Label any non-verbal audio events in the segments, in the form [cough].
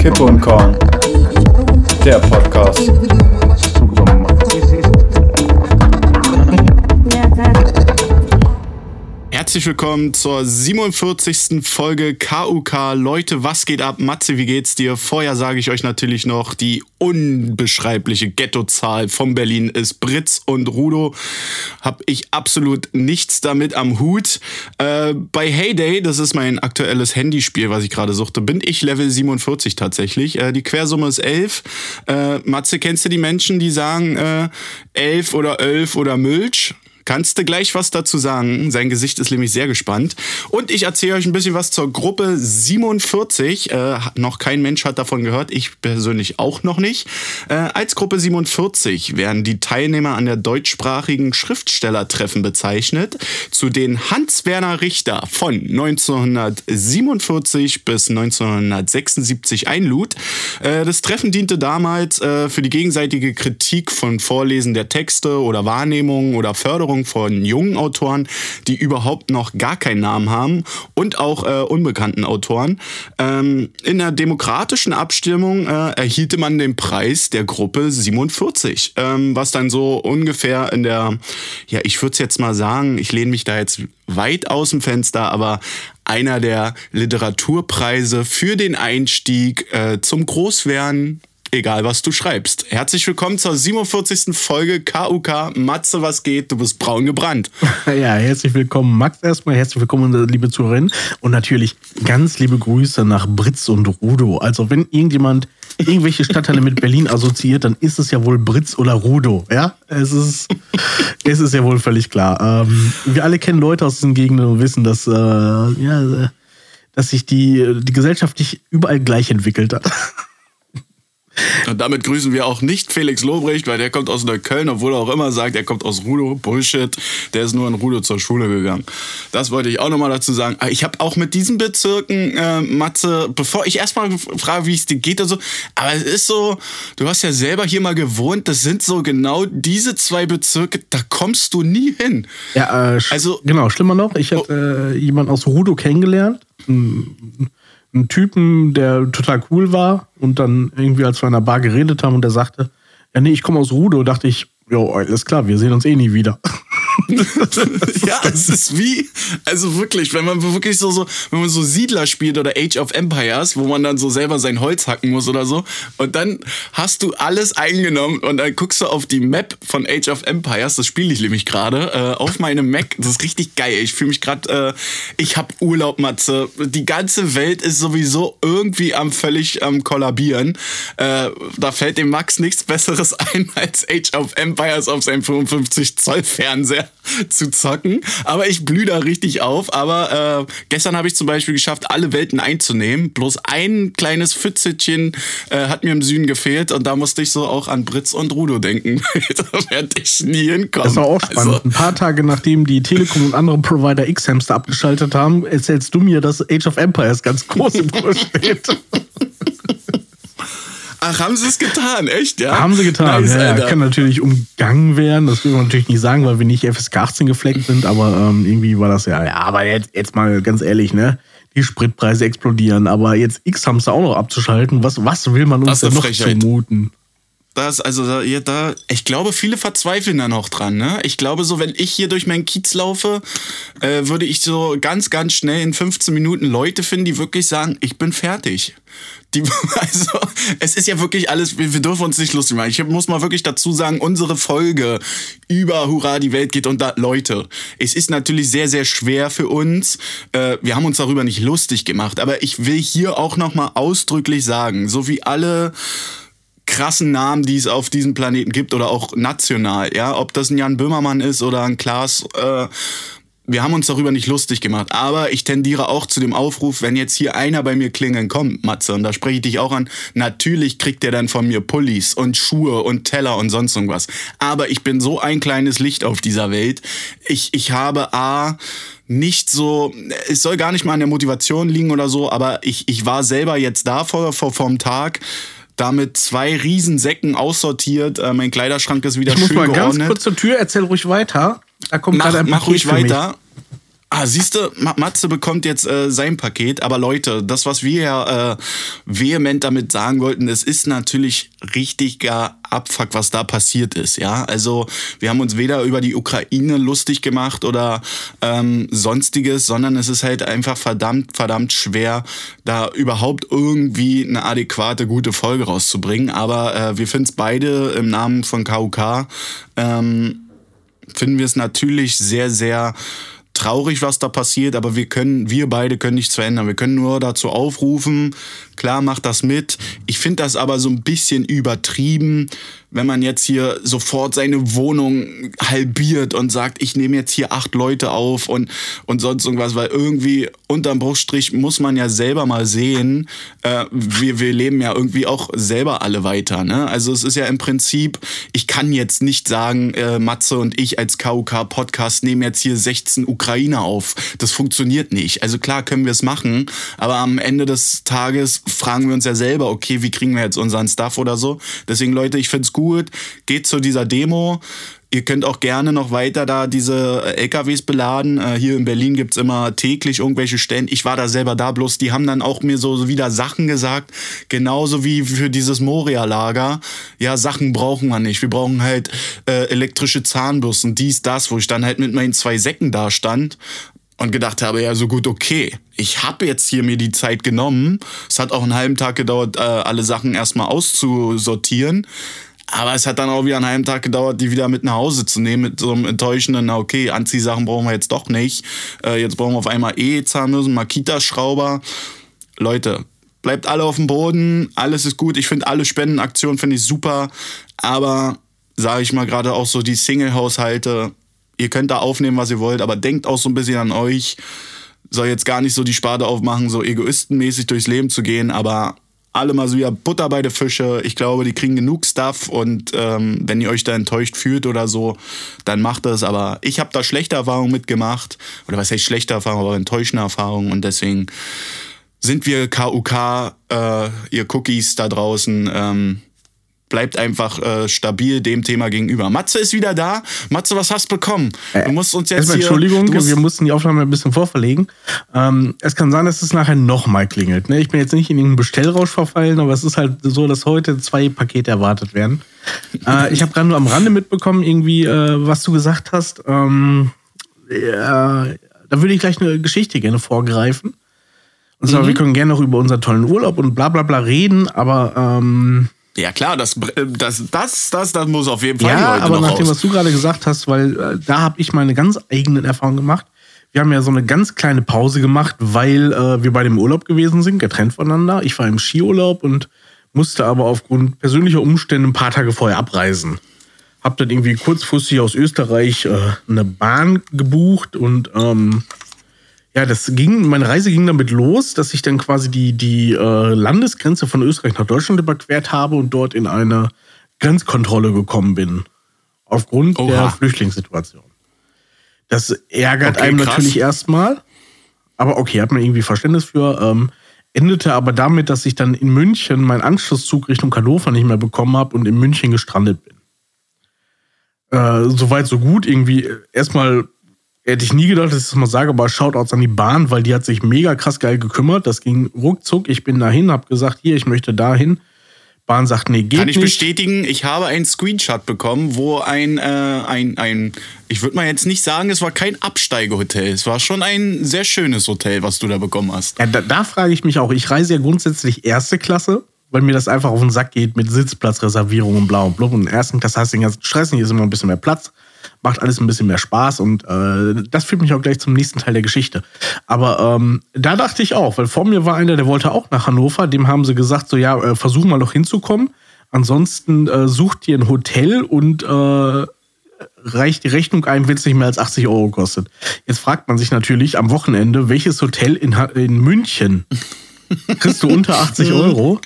Kippe und Korn, der Podcast. Herzlich willkommen zur 47. Folge KUK. Leute, was geht ab? Matze, wie geht's dir? Vorher sage ich euch natürlich noch, die unbeschreibliche Ghettozahl von Berlin ist Britz und Rudo. Hab ich absolut nichts damit am Hut. Äh, bei Heyday, das ist mein aktuelles Handyspiel, was ich gerade suchte, bin ich Level 47 tatsächlich. Äh, die Quersumme ist 11. Äh, Matze, kennst du die Menschen, die sagen äh, 11 oder 11 oder Milch? Kannst du gleich was dazu sagen? Sein Gesicht ist nämlich sehr gespannt. Und ich erzähle euch ein bisschen was zur Gruppe 47. Äh, noch kein Mensch hat davon gehört, ich persönlich auch noch nicht. Äh, als Gruppe 47 werden die Teilnehmer an der deutschsprachigen Schriftstellertreffen bezeichnet, zu denen Hans-Werner Richter von 1947 bis 1976 einlud. Äh, das Treffen diente damals äh, für die gegenseitige Kritik von Vorlesen der Texte oder Wahrnehmungen oder Förderung von jungen Autoren, die überhaupt noch gar keinen Namen haben und auch äh, unbekannten Autoren. Ähm, in der demokratischen Abstimmung äh, erhielte man den Preis der Gruppe 47, ähm, was dann so ungefähr in der, ja, ich würde es jetzt mal sagen, ich lehne mich da jetzt weit aus dem Fenster, aber einer der Literaturpreise für den Einstieg äh, zum Großwerden egal was du schreibst. Herzlich willkommen zur 47. Folge KUK. Matze, was geht? Du bist braun gebrannt. [laughs] Ja, herzlich willkommen, Max erstmal. Herzlich willkommen, liebe Zuhörerinnen. Und natürlich ganz liebe Grüße nach Britz und Rudo. Also, wenn irgendjemand irgendwelche Stadtteile mit Berlin assoziiert, dann ist es ja wohl Britz oder Rudo. Ja, es ist, es ist ja wohl völlig klar. Ähm, wir alle kennen Leute aus diesen Gegenden und wissen, dass, äh, ja, dass sich die, die Gesellschaft nicht überall gleich entwickelt hat. Und damit grüßen wir auch nicht Felix Lobrecht, weil der kommt aus Neukölln, obwohl er auch immer sagt, er kommt aus Rudo. Bullshit. Der ist nur in Rudo zur Schule gegangen. Das wollte ich auch nochmal dazu sagen. Ah, ich habe auch mit diesen Bezirken, äh, Matze, bevor ich erstmal frage, wie es dir geht und so, aber es ist so, du hast ja selber hier mal gewohnt, das sind so genau diese zwei Bezirke, da kommst du nie hin. Ja, äh, also, genau, schlimmer noch, ich habe oh. äh, jemanden aus Rudo kennengelernt einen Typen, der total cool war und dann irgendwie, als wir in einer Bar geredet haben und der sagte, ja nee, ich komme aus Rudo, dachte ich, jo, alles klar, wir sehen uns eh nie wieder. [laughs] ja, es ist wie, also wirklich, wenn man wirklich so, so, wenn man so Siedler spielt oder Age of Empires, wo man dann so selber sein Holz hacken muss oder so, und dann hast du alles eingenommen und dann guckst du auf die Map von Age of Empires, das spiele ich nämlich gerade, äh, auf meinem Mac, das ist richtig geil. Ich fühle mich gerade, äh, ich habe Urlaub, Matze. Die ganze Welt ist sowieso irgendwie am völlig am kollabieren. Äh, da fällt dem Max nichts Besseres [laughs] ein, als Age of Empires auf seinem 55 Zoll Fernseher zu zocken. Aber ich blühe da richtig auf. Aber äh, gestern habe ich zum Beispiel geschafft, alle Welten einzunehmen. Bloß ein kleines Pfützelchen äh, hat mir im Süden gefehlt. Und da musste ich so auch an Britz und Rudo denken. [laughs] da werde ich nie hinkommen. Das war auch spannend. Also, Ein paar Tage nachdem die Telekom und andere Provider X-Hamster abgeschaltet haben, erzählst du mir, dass Age of Empires ganz groß im Kurs steht. Ach, haben sie es getan, echt, ja? Haben sie getan, nice, ja, ja. Kann natürlich umgangen werden, das will man natürlich nicht sagen, weil wir nicht FSK 18 gefleckt sind, aber ähm, irgendwie war das ja, ja, aber jetzt, jetzt mal ganz ehrlich, ne? Die Spritpreise explodieren, aber jetzt X-Hamster auch noch abzuschalten, was, was will man uns denn noch Frechheit. zumuten? Das, also da, ja, da, ich glaube, viele verzweifeln da noch dran. Ne? Ich glaube, so wenn ich hier durch meinen Kiez laufe, äh, würde ich so ganz, ganz schnell in 15 Minuten Leute finden, die wirklich sagen, ich bin fertig. Die, [laughs] also, es ist ja wirklich alles, wir, wir dürfen uns nicht lustig machen. Ich muss mal wirklich dazu sagen, unsere Folge über Hurra, die Welt geht unter Leute. Es ist natürlich sehr, sehr schwer für uns. Äh, wir haben uns darüber nicht lustig gemacht, aber ich will hier auch nochmal ausdrücklich sagen, so wie alle krassen Namen, die es auf diesem Planeten gibt oder auch national, ja, ob das ein Jan Böhmermann ist oder ein Klaas, äh, wir haben uns darüber nicht lustig gemacht, aber ich tendiere auch zu dem Aufruf, wenn jetzt hier einer bei mir klingeln kommt, Matze, und da spreche ich dich auch an, natürlich kriegt der dann von mir Pullis und Schuhe und Teller und sonst irgendwas. Aber ich bin so ein kleines Licht auf dieser Welt. Ich, ich habe A, nicht so, es soll gar nicht mal an der Motivation liegen oder so, aber ich, ich war selber jetzt da vor, vor, vor dem Tag damit zwei Riesensäcken aussortiert. Äh, mein Kleiderschrank ist wieder ich schön muss mal geordnet. ganz kurz zur Tür, erzähl ruhig weiter. Da kommt mach, gerade ein mach ruhig weiter. Ah, Ah, siehst du, Matze bekommt jetzt äh, sein Paket, aber Leute, das, was wir ja äh, vehement damit sagen wollten, es ist natürlich richtiger Abfuck, was da passiert ist, ja. Also wir haben uns weder über die Ukraine lustig gemacht oder ähm, sonstiges, sondern es ist halt einfach verdammt, verdammt schwer, da überhaupt irgendwie eine adäquate, gute Folge rauszubringen. Aber äh, wir finden es beide im Namen von KUK, ähm, finden wir es natürlich sehr, sehr traurig, was da passiert, aber wir können, wir beide können nichts verändern. Wir können nur dazu aufrufen, klar, macht das mit. Ich finde das aber so ein bisschen übertrieben, wenn man jetzt hier sofort seine Wohnung halbiert und sagt, ich nehme jetzt hier acht Leute auf und, und sonst irgendwas, weil irgendwie unterm Bruchstrich muss man ja selber mal sehen, äh, wir, wir leben ja irgendwie auch selber alle weiter. Ne? Also es ist ja im Prinzip, ich kann jetzt nicht sagen, äh, Matze und ich als KUK-Podcast nehmen jetzt hier 16 Ukrainer auf. Das funktioniert nicht. Also klar können wir es machen, aber am Ende des Tages fragen wir uns ja selber, okay, wie kriegen wir jetzt unseren Stuff oder so. Deswegen, Leute, ich finde es gut. Geht zu dieser Demo. Ihr könnt auch gerne noch weiter da diese LKWs beladen. Äh, hier in Berlin gibt's immer täglich irgendwelche Stände. Ich war da selber da, bloß die haben dann auch mir so wieder Sachen gesagt. Genauso wie für dieses Moria-Lager. Ja, Sachen brauchen wir nicht. Wir brauchen halt äh, elektrische Zahnbürsten, dies, das, wo ich dann halt mit meinen zwei Säcken da stand und gedacht habe, ja, so gut, okay. Ich habe jetzt hier mir die Zeit genommen. Es hat auch einen halben Tag gedauert, äh, alle Sachen erstmal auszusortieren. Aber es hat dann auch wieder einen halben Tag gedauert, die wieder mit nach Hause zu nehmen, mit so einem enttäuschenden, na okay, Anziehsachen brauchen wir jetzt doch nicht. Äh, jetzt brauchen wir auf einmal E-Zahnbürsten, Makita-Schrauber. Leute, bleibt alle auf dem Boden, alles ist gut. Ich finde alle Spendenaktionen finde ich super, aber sage ich mal gerade auch so die Single-Haushalte, ihr könnt da aufnehmen, was ihr wollt, aber denkt auch so ein bisschen an euch. Soll jetzt gar nicht so die Spade aufmachen, so egoistenmäßig durchs Leben zu gehen, aber alle mal so wieder Butter bei den Fische. Ich glaube, die kriegen genug Stuff und ähm, wenn ihr euch da enttäuscht fühlt oder so, dann macht das. Aber ich habe da schlechte Erfahrungen mitgemacht. Oder was heißt schlechte Erfahrungen, aber enttäuschende Erfahrungen und deswegen sind wir KUK, äh, ihr Cookies da draußen. Ähm, bleibt einfach äh, stabil dem Thema gegenüber. Matze ist wieder da. Matze, was hast du bekommen? Äh, du musst uns jetzt Erstmal hier, Entschuldigung, wir mussten die Aufnahme ein bisschen vorverlegen. Ähm, es kann sein, dass es nachher nochmal klingelt. Ne? Ich bin jetzt nicht in irgendeinen Bestellrausch verfallen, aber es ist halt so, dass heute zwei Pakete erwartet werden. äh, [laughs] ich habe gerade nur am Rande mitbekommen, irgendwie, äh, was du gesagt hast. Ähm, da würde ich gleich eine Geschichte gerne vorgreifen. Und zwar, mhm. wir können gerne noch über unseren tollen Urlaub und bla bla bla reden, aber ähm, ja klar, das, äh, das, das, das, das muss auf jeden Fall ja, aber nach dem, was du gerade gesagt hast, weil äh, da habe ich meine ganz eigenen Erfahrungen gemacht. Wir haben ja so eine ganz kleine Pause gemacht, weil äh, wir bei dem Urlaub gewesen sind, getrennt voneinander. Ich war im Skiurlaub und musste aber aufgrund persönlicher Umstände ein paar Tage vorher abreisen. Hab dann irgendwie kurzfristig aus Österreich äh, eine Bahn gebucht und ähm, ja, das ging, meine Reise ging damit los, dass ich dann quasi die, die äh, Landesgrenze von Österreich nach Deutschland überquert habe und dort in eine Grenzkontrolle gekommen bin. Aufgrund Oha. der Flüchtlingssituation. Das ärgert okay, einem krass. natürlich erstmal. Aber okay, hat man irgendwie Verständnis für. Ähm, endete aber damit, dass ich dann in München meinen Anschlusszug Richtung Hannover nicht mehr bekommen habe und in München gestrandet bin. Äh, Soweit, so gut. Irgendwie erstmal Hätte ich nie gedacht, dass ich das mal sage, aber Shoutouts an die Bahn, weil die hat sich mega krass geil gekümmert. Das ging ruckzuck. Ich bin dahin, hab gesagt, hier, ich möchte dahin. Bahn sagt, nee, geht nicht. Kann ich nicht. bestätigen, ich habe einen Screenshot bekommen, wo ein, äh, ein, ein ich würde mal jetzt nicht sagen, es war kein Absteigehotel. Es war schon ein sehr schönes Hotel, was du da bekommen hast. Ja, da, da frage ich mich auch. Ich reise ja grundsätzlich erste Klasse, weil mir das einfach auf den Sack geht mit Sitzplatzreservierung und blau und blub. Und in ersten Klasse hast du den ganzen Stress nicht, ist immer ein bisschen mehr Platz macht alles ein bisschen mehr Spaß und äh, das führt mich auch gleich zum nächsten Teil der Geschichte. Aber ähm, da dachte ich auch, weil vor mir war einer, der wollte auch nach Hannover, dem haben sie gesagt, so ja, äh, versuch mal noch hinzukommen. Ansonsten äh, sucht dir ein Hotel und äh, reicht die Rechnung ein, wenn es nicht mehr als 80 Euro kostet. Jetzt fragt man sich natürlich am Wochenende, welches Hotel in, in München kriegst du unter 80 [laughs] Euro?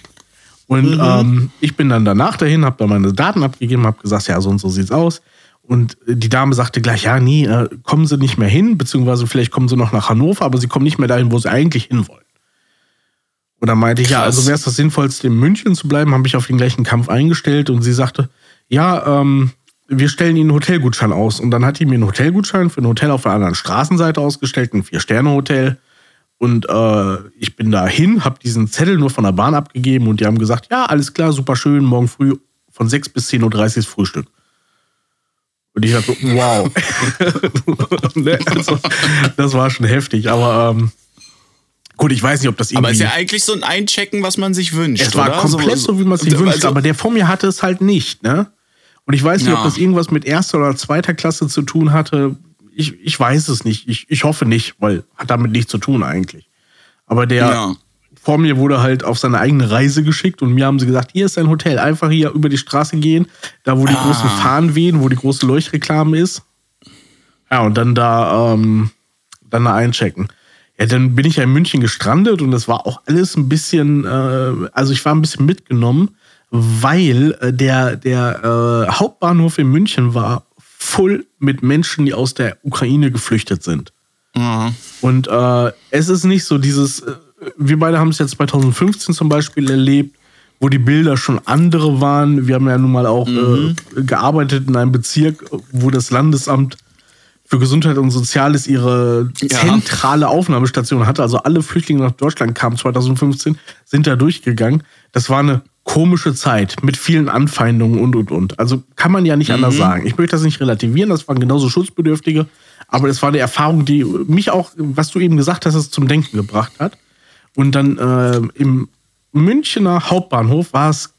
Und mhm. ähm, ich bin dann danach dahin, habe da meine Daten abgegeben, habe gesagt, ja, so und so sieht's aus. Und die Dame sagte gleich, ja, nee, äh, kommen Sie nicht mehr hin, beziehungsweise vielleicht kommen Sie noch nach Hannover, aber Sie kommen nicht mehr dahin, wo Sie eigentlich hin wollen. Und dann meinte ich, ja, also wäre es das Sinnvollste, in München zu bleiben, habe ich auf den gleichen Kampf eingestellt und sie sagte, ja, ähm, wir stellen Ihnen einen Hotelgutschein aus. Und dann hat die mir einen Hotelgutschein für ein Hotel auf der anderen Straßenseite ausgestellt, ein Vier-Sterne-Hotel. Und äh, ich bin da hin, habe diesen Zettel nur von der Bahn abgegeben und die haben gesagt, ja, alles klar, super schön, morgen früh von 6 bis 10.30 Uhr ist Frühstück. Und ich dachte, so, wow. [laughs] Also, das war schon heftig, aber ähm, gut, ich weiß nicht, ob das irgendwie... Aber ist ja eigentlich so ein Einchecken, was man sich wünscht, Es war oder? komplett so, wie man es sich Also- wünscht, aber der vor mir hatte es halt nicht, ne? Und ich weiß nicht, Ja. ob das irgendwas mit erster oder zweiter Klasse zu tun hatte. Ich, ich weiß es nicht. Ich, ich hoffe nicht, weil hat damit nichts zu tun eigentlich. Aber der Ja. vor mir wurde halt auf seine eigene Reise geschickt und mir haben sie gesagt, hier ist ein Hotel, einfach hier über die Straße gehen, da wo die Ah. großen Fahnen wehen, wo die große Leuchtreklame ist. Ja, und dann da, ähm, dann da einchecken. Ja, dann bin ich ja in München gestrandet und das war auch alles ein bisschen, äh, also ich war ein bisschen mitgenommen, weil äh, der, der äh, Hauptbahnhof in München war voll mit Menschen, die aus der Ukraine geflüchtet sind. Ja. Und äh, es ist nicht so dieses, äh, wir beide haben es jetzt 2015 zum Beispiel erlebt, wo die Bilder schon andere waren. Wir haben ja nun mal auch äh, gearbeitet in einem Bezirk, wo das Landesamt für Gesundheit und Soziales ihre Ja. zentrale Aufnahmestation hatte. Also alle Flüchtlinge nach Deutschland kamen 2015, sind da durchgegangen. Das war eine komische Zeit mit vielen Anfeindungen und und und. Also kann man ja nicht anders sagen. Ich möchte das nicht relativieren, das waren genauso Schutzbedürftige, aber es war eine Erfahrung, die mich auch, was du eben gesagt hast, es zum Denken gebracht hat. Und dann äh, im Münchner Hauptbahnhof war es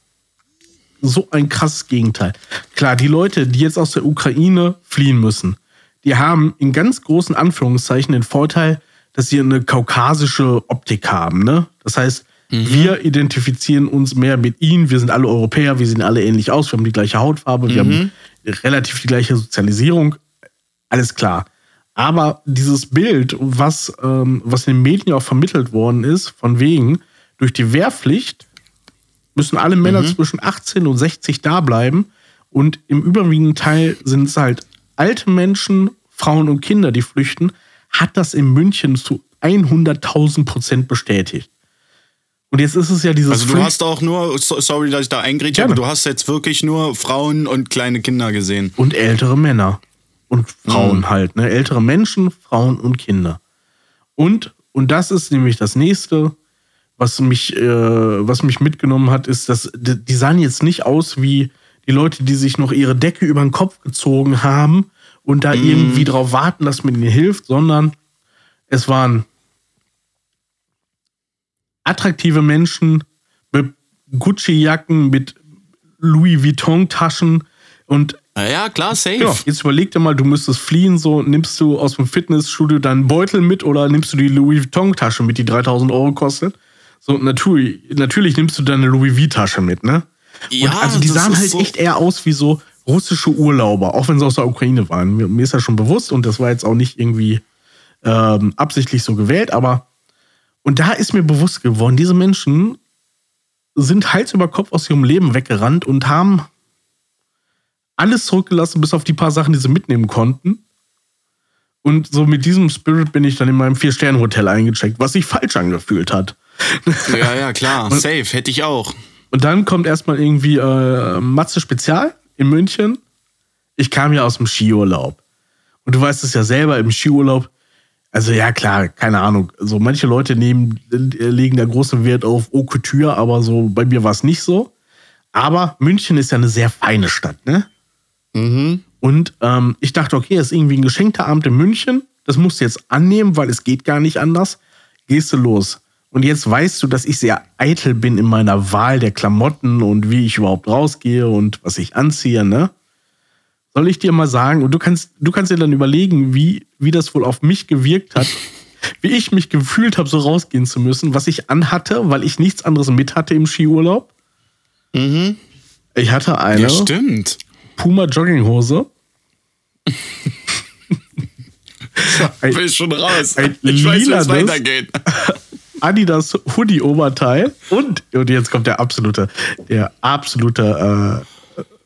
so ein krasses Gegenteil. Klar, die Leute, die jetzt aus der Ukraine fliehen müssen, die haben in ganz großen Anführungszeichen den Vorteil, dass sie eine kaukasische Optik haben. Ne? Das heißt, wir identifizieren uns mehr mit ihnen. Wir sind alle Europäer, wir sehen alle ähnlich aus, wir haben die gleiche Hautfarbe, wir haben relativ die gleiche Sozialisierung. Alles klar. Aber dieses Bild, was, ähm, was in den Medien auch vermittelt worden ist, von wegen, durch die Wehrpflicht müssen alle Männer zwischen 18 und 60 da bleiben. Und im überwiegenden Teil sind es halt alte Menschen, Frauen und Kinder, die flüchten, hat das in München zu 100.000 Prozent bestätigt. Und jetzt ist es ja dieses Also du Flücht- hast auch nur, so- sorry, dass ich da eingrätsche, aber du hast jetzt wirklich nur Frauen und kleine Kinder gesehen. und ältere Männer und Frauen halt, ne? Ältere Menschen, Frauen und Kinder. Und und das ist nämlich das nächste, was mich äh, was mich mitgenommen hat, ist, dass die sahen jetzt nicht aus wie die Leute, die sich noch ihre Decke über den Kopf gezogen haben und da irgendwie drauf warten, dass man ihnen hilft, sondern es waren attraktive Menschen mit Gucci-Jacken, mit Louis Vuitton-Taschen und Ja, klar, safe. Genau, jetzt überleg dir mal, du müsstest fliehen, so nimmst du aus dem Fitnessstudio deinen Beutel mit oder nimmst du die Louis Vuitton-Tasche mit, die 3000 Euro kostet? So, natürlich, natürlich nimmst du deine Louis Vuitton-Tasche mit, ne? Ja, Und also die sahen halt so- echt eher aus wie so russische Urlauber, auch wenn sie aus der Ukraine waren. Mir, mir ist ja schon bewusst und das war jetzt auch nicht irgendwie ähm, absichtlich so gewählt, aber und da ist mir bewusst geworden, diese Menschen sind Hals über Kopf aus ihrem Leben weggerannt und haben alles zurückgelassen, bis auf die paar Sachen, die sie mitnehmen konnten. Und so mit diesem Spirit bin ich dann in meinem Vier-Sterne-Hotel eingecheckt, was sich falsch angefühlt hat. [laughs] Ja, ja, klar, safe, hätte ich auch. Und dann kommt erstmal irgendwie äh, Matze Spezial in München. Ich kam ja aus dem Skiurlaub. Und du weißt es ja selber, im Skiurlaub, also ja klar, keine Ahnung. So manche Leute nehmen, äh, legen da großen Wert auf Haute Couture, aber so bei mir war es nicht so. Aber München ist ja eine sehr feine Stadt, ne? Und ähm, ich dachte, okay, das ist irgendwie ein geschenkter Abend in München. Das musst du jetzt annehmen, weil es geht gar nicht anders. Gehst du los. Und jetzt weißt du, dass ich sehr eitel bin in meiner Wahl der Klamotten und wie ich überhaupt rausgehe und was ich anziehe, ne? Soll ich dir mal sagen, und du kannst, du kannst dir dann überlegen, wie, wie das wohl auf mich gewirkt hat, [laughs] wie ich mich gefühlt habe, so rausgehen zu müssen, was ich anhatte, weil ich nichts anderes mit hatte im Skiurlaub. Ich hatte eine Ja, stimmt. Puma Jogginghose. [laughs] ein Bin schon raus. ein ich weiß, wie es weitergeht. [laughs] Adidas Hoodie Oberteil und und jetzt kommt der absolute der absolute äh,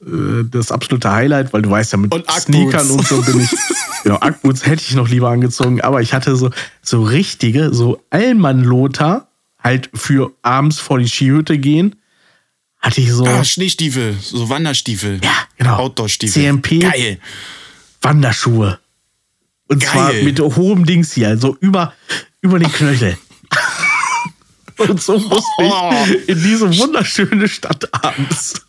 das absolute Highlight, weil du weißt ja mit Und. Sneakern und so bin ich [laughs] genau Ackboots hätte ich noch lieber angezogen, aber ich hatte so so richtige so Allmann Lothar halt für abends vor die Skihütte gehen hatte ich so Ah, Schneestiefel, so Wanderstiefel. Ja, genau. Outdoor-Stiefel. CMP. Geil. Wanderschuhe. Und Geil. zwar mit hohem Dings hier, also über, über den Knöchel. [laughs] [laughs] Und so musste Oh. ich in diese wunderschöne Stadt abends.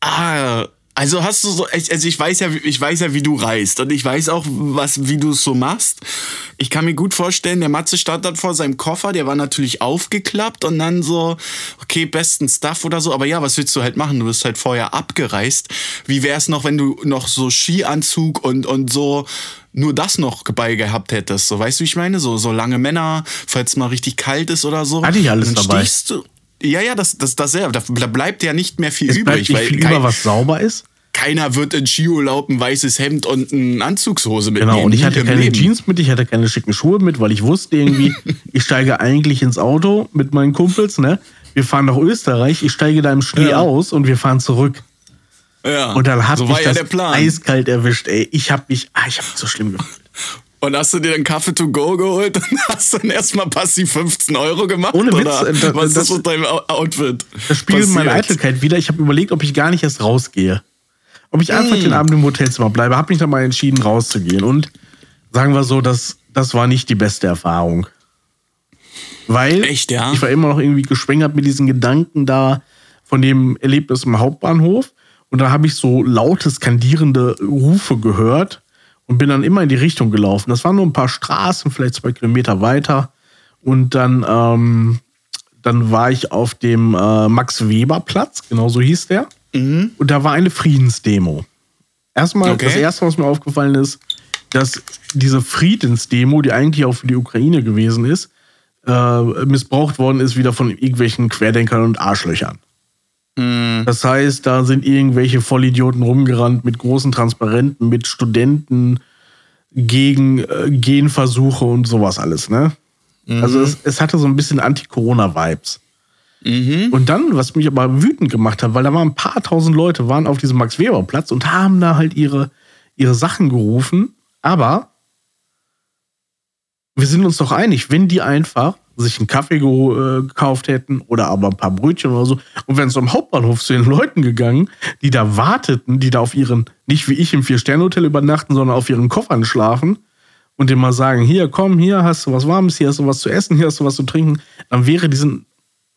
Ah, also hast du so, ich- also ich weiß ja, ich weiß ja, wie du reist und ich weiß auch, was, wie du es so machst. Ich kann mir gut vorstellen, der Matze stand dann vor seinem Koffer, der war natürlich aufgeklappt und dann so, okay, besten Stuff oder so, aber ja, was willst du halt machen? Du bist halt vorher abgereist. Wie wär's noch, wenn du noch so Skianzug und, und so nur das noch bei gehabt hättest? So, weißt du, wie ich meine? So, so lange Männer, falls es mal richtig kalt ist oder so. Hatte ich alles dann dabei. stehst Du, ja, ja, das, das, das, ja, da bleibt ja nicht mehr viel Es bleibt übrig, nicht weil viel kein, über, was sauber ist. keiner wird in Skiurlaub ein weißes Hemd und eine Anzugshose mitnehmen. Genau, und ich hatte keine Leben. Jeans mit, ich hatte keine schicken Schuhe mit, weil ich wusste irgendwie, [laughs] ich steige eigentlich ins Auto mit meinen Kumpels, ne? Wir fahren nach Österreich, ich steige da im Schnee Ja. aus und wir fahren zurück. Ja. Und dann hat so mich war ja das der Plan. eiskalt erwischt, ey. Ich hab mich, ah, ich hab mich so schlimm gefühlt. [laughs] Und hast du dir dann Kaffee to go geholt und [laughs] hast dann erstmal passiv 15 Euro gemacht? Ohne Witz, oder äh, da- was ist das- das mit deinem Outfit? Das spiegelt meine? Eitelkeit wieder. Ich habe überlegt, ob ich gar nicht erst rausgehe. Ob ich Mm. einfach den Abend im Hotelzimmer bleibe. Habe mich dann mal entschieden, rauszugehen. Und sagen wir so, das, das war nicht die beste Erfahrung. Weil Echt, ja? ich war immer noch irgendwie geschwängert mit diesen Gedanken da von dem Erlebnis im Hauptbahnhof. Und da habe ich so laute, skandierende Rufe gehört und bin dann immer in die Richtung gelaufen. Das waren nur ein paar Straßen, vielleicht zwei Kilometer weiter. Und dann, ähm, dann war ich auf dem äh, Max-Weber-Platz, genau so hieß der. Und da war eine Friedensdemo. Erstmal, Okay. das erste, was mir aufgefallen ist, dass diese Friedensdemo, die eigentlich auch für die Ukraine gewesen ist, äh, missbraucht worden ist wieder von irgendwelchen Querdenkern und Arschlöchern. Das heißt, da sind irgendwelche Vollidioten rumgerannt mit großen Transparenten, mit Studenten gegen äh, Genversuche und sowas alles, ne? Also es, es hatte so ein bisschen Anti-Corona-Vibes. Und dann, was mich aber wütend gemacht hat, weil da waren ein paar tausend Leute, waren auf diesem Max-Weber-Platz und haben da halt ihre, ihre Sachen gerufen. Aber wir sind uns doch einig, wenn die einfach sich einen Kaffee äh, gekauft hätten oder aber ein paar Brötchen oder so und wären am Hauptbahnhof zu den Leuten gegangen, die da warteten, die da auf ihren, nicht wie ich im Vier-Sterne-Hotel übernachten, sondern auf ihren Koffern schlafen und dem mal sagen, hier, komm, hier hast du was Warmes, hier hast du was zu essen, hier hast du was zu trinken, dann wäre diesen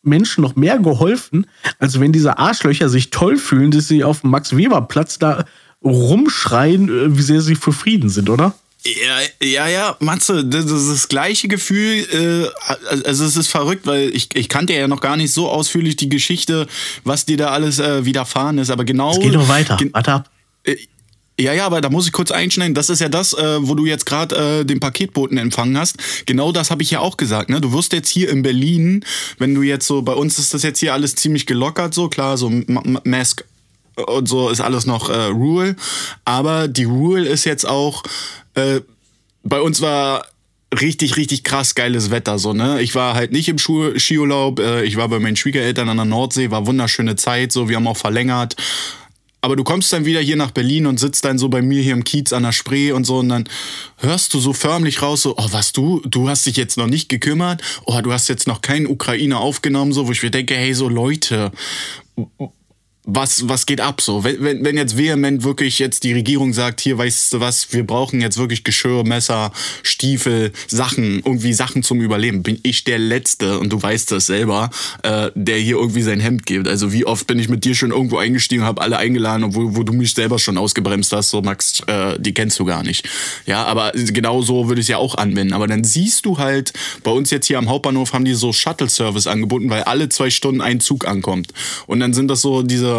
Menschen noch mehr geholfen, als wenn diese Arschlöcher sich toll fühlen, dass sie auf dem Max-Weber-Platz da rumschreien, äh, wie sehr sie für Frieden sind, oder? Ja, ja, ja, Matze, das ist das gleiche Gefühl. Äh, also es ist verrückt, weil ich, ich kannte ja noch gar nicht so ausführlich die Geschichte, was dir da alles äh, widerfahren ist. Aber genau. Es geht doch weiter. gen- Warte ab. Ja, ja, aber da muss ich kurz einschneiden. Das ist ja das, äh, wo du jetzt gerade äh, den Paketboten empfangen hast. Genau das habe ich ja auch gesagt. Ne? Du wirst jetzt hier in Berlin, wenn du jetzt so, bei uns ist das jetzt hier alles ziemlich gelockert, so klar, so M- M- Mask und so ist alles noch äh, Rule. Aber die Rule ist jetzt auch, äh, bei uns war richtig, richtig krass geiles Wetter. So, ne? Ich war halt nicht im Skiurlaub, äh, ich war bei meinen Schwiegereltern an der Nordsee, war wunderschöne Zeit, so, wir haben auch verlängert. Aber du kommst dann wieder hier nach Berlin und sitzt dann so bei mir hier im Kiez an der Spree und so und dann hörst du so förmlich raus so, oh was du, du hast dich jetzt noch nicht gekümmert, oh du hast jetzt noch keinen Ukrainer aufgenommen, so, wo ich mir denke, hey so Leute, was, was geht ab so? Wenn, wenn, wenn jetzt vehement wirklich jetzt die Regierung sagt, hier weißt du was, wir brauchen jetzt wirklich Geschirr, Messer, Stiefel, Sachen, irgendwie Sachen zum Überleben, bin ich der Letzte, und du weißt das selber, äh, der hier irgendwie sein Hemd gibt. Also wie oft bin ich mit dir schon irgendwo eingestiegen, habe alle eingeladen, obwohl wo du mich selber schon ausgebremst hast, so Max, äh, die kennst du gar nicht. Ja, aber genau so würde ich es ja auch anwenden. Aber dann siehst du halt, bei uns jetzt hier am Hauptbahnhof haben die so Shuttle-Service angeboten, weil alle zwei Stunden ein Zug ankommt. Und dann sind das so diese,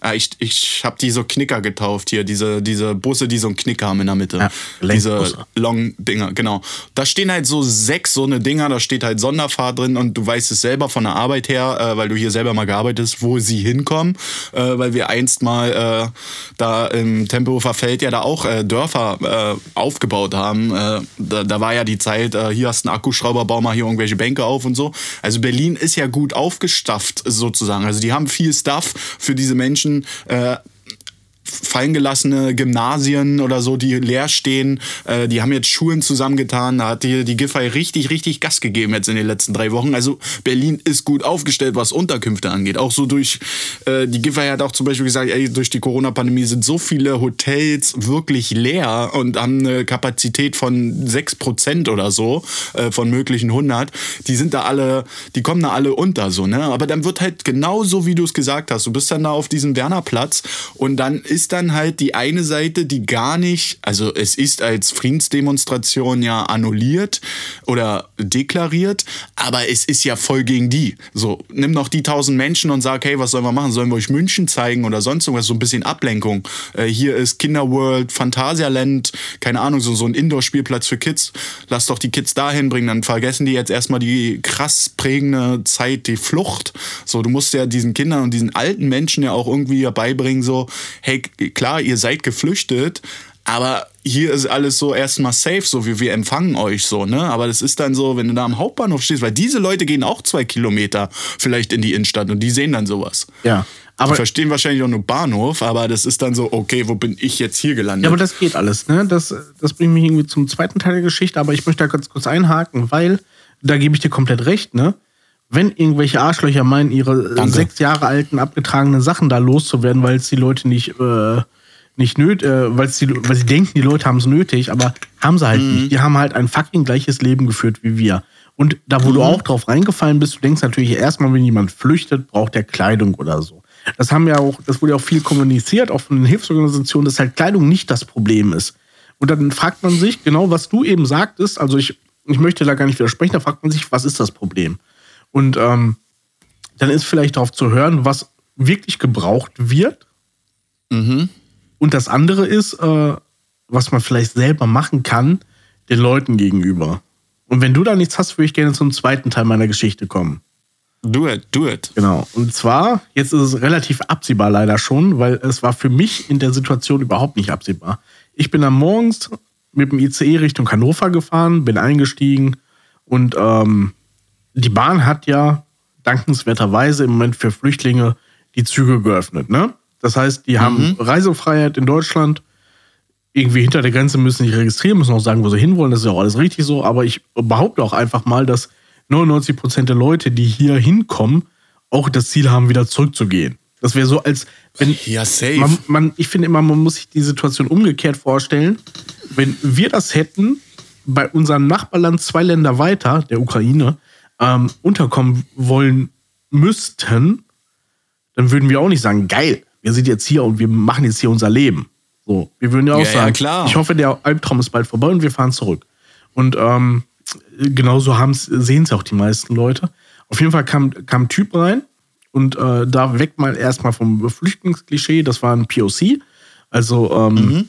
ah, ich, ich habe die so Knicker getauft hier, diese, diese Busse, die so einen Knicker haben in der Mitte. Ja, diese. Long-Dinger, genau. Da stehen halt so sechs so eine Dinger, da steht halt Sonderfahrt drin und du weißt es selber von der Arbeit her, äh, weil du hier selber mal gearbeitet hast, wo sie hinkommen, äh, weil wir einst mal äh, da im Tempelhofer Feld ja da auch äh, Dörfer äh, aufgebaut haben. Äh, da, da war ja die Zeit, hier hast du einen Akkuschrauber, bau mal hier irgendwelche Bänke auf und so. Also Berlin ist ja gut aufgestafft sozusagen. Also die haben viel Stuff für diese Menschen. Äh, fallen gelassene Gymnasien oder so, die leer stehen. Äh, die haben jetzt Schulen zusammengetan. Da hat die, die Giffey richtig, richtig Gas gegeben jetzt in den letzten drei Wochen. Also Berlin ist gut aufgestellt, was Unterkünfte angeht. Auch so durch, äh, die Giffey hat auch zum Beispiel gesagt, ey, durch die Corona-Pandemie sind so viele Hotels wirklich leer und haben eine Kapazität von 6% oder so äh, von möglichen 100. Die sind da alle, die kommen da alle unter so, ne? Aber dann wird halt genauso, wie du es gesagt hast. Du bist dann da auf diesem Wernerplatz und dann ist dann halt die eine Seite, die gar nicht, also es ist als Friedensdemonstration ja annulliert oder deklariert, aber es ist ja voll gegen die. So, nimm noch die tausend Menschen und sag, hey, was sollen wir machen? Sollen wir euch München zeigen oder sonst irgendwas? So ein bisschen Ablenkung. Äh, hier ist Kinderworld, Phantasialand, keine Ahnung, so, so ein Indoor-Spielplatz für Kids. Lass doch die Kids dahin bringen, dann vergessen die jetzt erstmal die krass prägende Zeit, die Flucht. So, du musst ja diesen Kindern und diesen alten Menschen ja auch irgendwie beibringen, so, hey, klar, ihr seid geflüchtet, aber hier ist alles so erstmal safe, so wie wir empfangen euch so, ne? Aber das ist dann so, wenn du da am Hauptbahnhof stehst, weil diese Leute gehen auch zwei Kilometer vielleicht in die Innenstadt und die sehen dann sowas. Ja. Aber die verstehen wahrscheinlich auch nur Bahnhof, aber das ist dann so, okay, wo bin ich jetzt hier gelandet? Ja, aber das geht alles, ne? Das, das bringt mich irgendwie zum zweiten Teil der Geschichte, aber ich möchte da ganz kurz einhaken, weil, da gebe ich dir komplett recht, ne? Wenn irgendwelche Arschlöcher meinen, ihre Danke. sechs Jahre alten abgetragenen Sachen da loszuwerden, weil es die Leute nicht, äh, nicht nöt, äh, weil die, weil sie denken, die Leute haben es nötig, aber haben sie halt nicht. Die haben halt ein fucking gleiches Leben geführt wie wir. Und da, wo du auch drauf reingefallen bist, du denkst natürlich erstmal, wenn jemand flüchtet, braucht er Kleidung oder so. Das haben ja auch, das wurde ja auch viel kommuniziert, auch von den Hilfsorganisationen, dass halt Kleidung nicht das Problem ist. Und dann fragt man sich, genau was du eben sagtest, also ich, ich möchte da gar nicht widersprechen, da fragt man sich, was ist das Problem? Und ähm, dann ist vielleicht darauf zu hören, was wirklich gebraucht wird. Und das andere ist, äh, was man vielleicht selber machen kann, den Leuten gegenüber. Und wenn du da nichts hast, würde ich gerne zum zweiten Teil meiner Geschichte kommen. do it, do it. Genau. Und zwar, jetzt ist es relativ absehbar leider schon, weil es war für mich in der Situation überhaupt nicht absehbar. Ich bin am morgens mit dem ICE Richtung Hannover gefahren, bin eingestiegen und ähm, die Bahn hat ja dankenswerterweise im Moment für Flüchtlinge die Züge geöffnet. Ne? Das heißt, die haben Reisefreiheit in Deutschland. Irgendwie hinter der Grenze müssen sich registrieren, müssen auch sagen, wo sie hinwollen. Das ist ja auch alles richtig so. Aber ich behaupte auch einfach mal, dass 99 Prozent der Leute, die hier hinkommen, auch das Ziel haben, wieder zurückzugehen. Das wäre so, als wenn. Ja, safe. Man, man, ich finde immer, man muss sich die Situation umgekehrt vorstellen. Wenn wir das hätten, bei unserem Nachbarland zwei Länder weiter, der Ukraine, ähm, unterkommen wollen müssten, dann würden wir auch nicht sagen, geil, wir sind jetzt hier und wir machen jetzt hier unser Leben. So, wir würden ja auch Ja, ja, sagen, klar. ich hoffe, der Albtraum ist bald vorbei und wir fahren zurück. Und ähm, genauso sehen es auch die meisten Leute. Auf jeden Fall kam, kam ein Typ rein und äh, da weg mal erstmal vom Flüchtlingsklischee, das war ein POC, also ähm,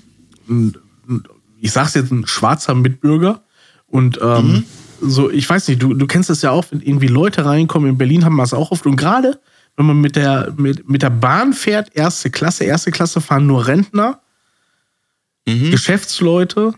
ein, ein, ich sag's jetzt, ein schwarzer Mitbürger. Und ähm, so, ich weiß nicht, du, du kennst das ja auch, wenn irgendwie Leute reinkommen, in Berlin haben wir es auch oft. Und gerade wenn man mit der, mit, mit der Bahn fährt, erste Klasse, erste Klasse fahren nur Rentner, Geschäftsleute,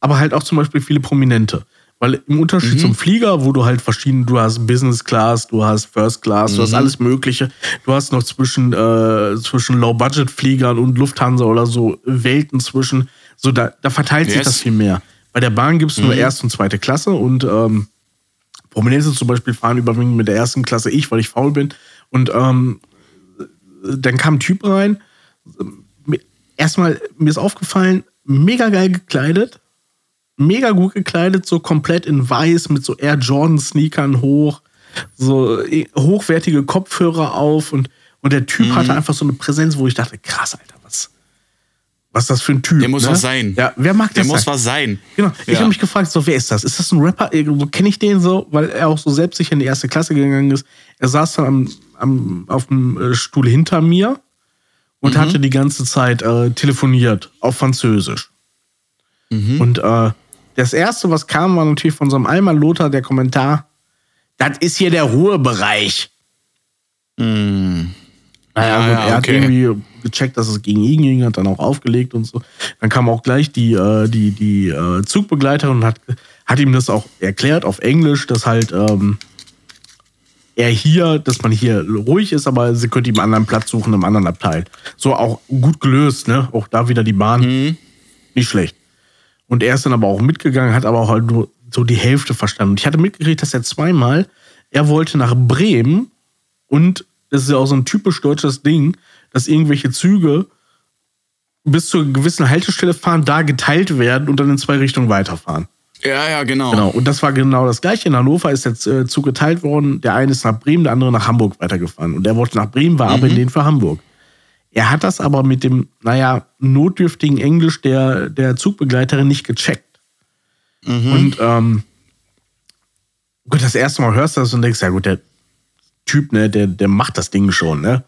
aber halt auch zum Beispiel viele Prominente. Weil im Unterschied zum Flieger, wo du halt verschiedene, du hast Business Class, du hast First Class, du hast alles Mögliche. Du hast noch zwischen, äh, zwischen Low-Budget-Fliegern und Lufthansa oder so Welten zwischen. So, da, da verteilt sich Yes. das viel mehr. Bei der Bahn gibt es nur erste und zweite Klasse und ähm, Prominente zum Beispiel fahren überwiegend mit der ersten Klasse ich, weil ich faul bin. Und ähm, dann kam ein Typ rein. Erstmal, mir ist aufgefallen, mega geil gekleidet. Mega gut gekleidet, so komplett in weiß mit so Air Jordan Sneakern hoch, so eh, hochwertige Kopfhörer auf und, und der Typ Mhm. hatte einfach so eine Präsenz, wo ich dachte, krass, Alter, was, ist das für ein Typ? Der muss ne? was sein. Ja, wer mag Der das muss sein? was sein. Genau. Ich Ja. habe mich gefragt, so, wer ist das? Ist das ein Rapper? Irgendwo kenne ich den so, weil er auch so selbstsicher in die erste Klasse gegangen ist. Er saß dann am, am, auf dem äh, Stuhl hinter mir und hatte die ganze Zeit äh, telefoniert auf Französisch. Und äh, das erste, was kam, war natürlich von so einem Alman Lothar der Kommentar: Das ist hier der Ruhebereich. Naja, Ja, gut, ja, er hat okay. irgendwie gecheckt, dass es gegen ihn ging, hat dann auch aufgelegt und so. Dann kam auch gleich die, äh, die, die äh, Zugbegleiterin und hat, hat ihm das auch erklärt auf Englisch, dass halt, ähm, er hier, dass man hier ruhig ist, aber sie könnte ihm einen anderen Platz suchen im anderen Abteil. So auch gut gelöst, ne? Auch da wieder die Bahn. Mhm. Nicht schlecht. Und er ist dann aber auch mitgegangen, hat aber auch halt nur so die Hälfte verstanden. Ich hatte mitgekriegt, dass er zweimal, er wollte nach Bremen und das ist ja auch so ein typisch deutsches Ding, dass irgendwelche Züge bis zu einer gewissen Haltestelle fahren, da geteilt werden und dann in zwei Richtungen weiterfahren. Ja, ja, genau. Genau. Und das war genau das Gleiche. In Hannover ist jetzt äh, Zug geteilt worden. Der eine ist nach Bremen, der andere nach Hamburg weitergefahren. Und der wollte nach Bremen, war aber in den für Hamburg. Er hat das aber mit dem, naja, notdürftigen Englisch der, der Zugbegleiterin nicht gecheckt. Und ähm, gut, das erste Mal hörst du das und denkst, ja gut, der Typ, ne, der, der macht das Ding schon, ne?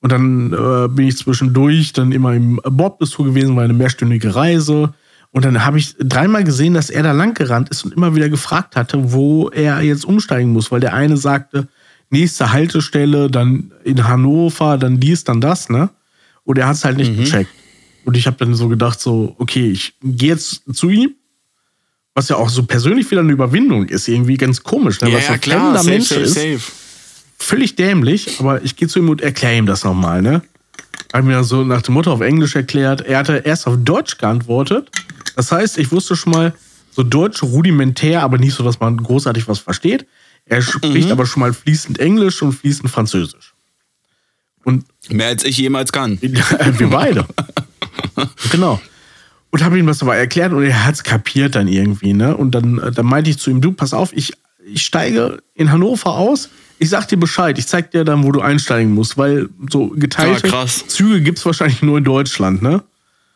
Und dann äh, bin ich zwischendurch dann immer im Bordbistro gewesen, war eine mehrstündige Reise. Und dann habe ich dreimal gesehen, dass er da lang gerannt ist und immer wieder gefragt hatte, wo er jetzt umsteigen muss, weil der eine sagte, nächste Haltestelle, dann in Hannover, dann dies, dann das, ne? Und er hat es halt nicht gecheckt. Und ich habe dann so gedacht, so, okay, ich gehe jetzt zu ihm, was ja auch so persönlich wieder eine Überwindung ist, irgendwie ganz komisch, ne? Ja, was ja, ein klar. fremder Safe, Mensch safe, ist safe. Völlig dämlich, aber ich gehe zu ihm und erkläre ihm das nochmal, ne? Hab mir so nach dem Motto auf Englisch erklärt. Er hatte erst auf Deutsch geantwortet. Das heißt, ich wusste schon mal so Deutsch rudimentär, aber nicht so, dass man großartig was versteht. Er spricht aber schon mal fließend Englisch und fließend Französisch. Und Mehr als ich jemals kann. [laughs] wir beide. genau. Und habe ihm das aber erklärt und er hat es kapiert dann irgendwie, ne? Und dann, äh, dann meinte ich zu ihm, du, pass auf, ich, ich steige in Hannover aus, ich sag dir Bescheid, ich zeig dir dann, wo du einsteigen musst, weil so geteilte Ja, krass. Züge gibt's wahrscheinlich nur in Deutschland, ne?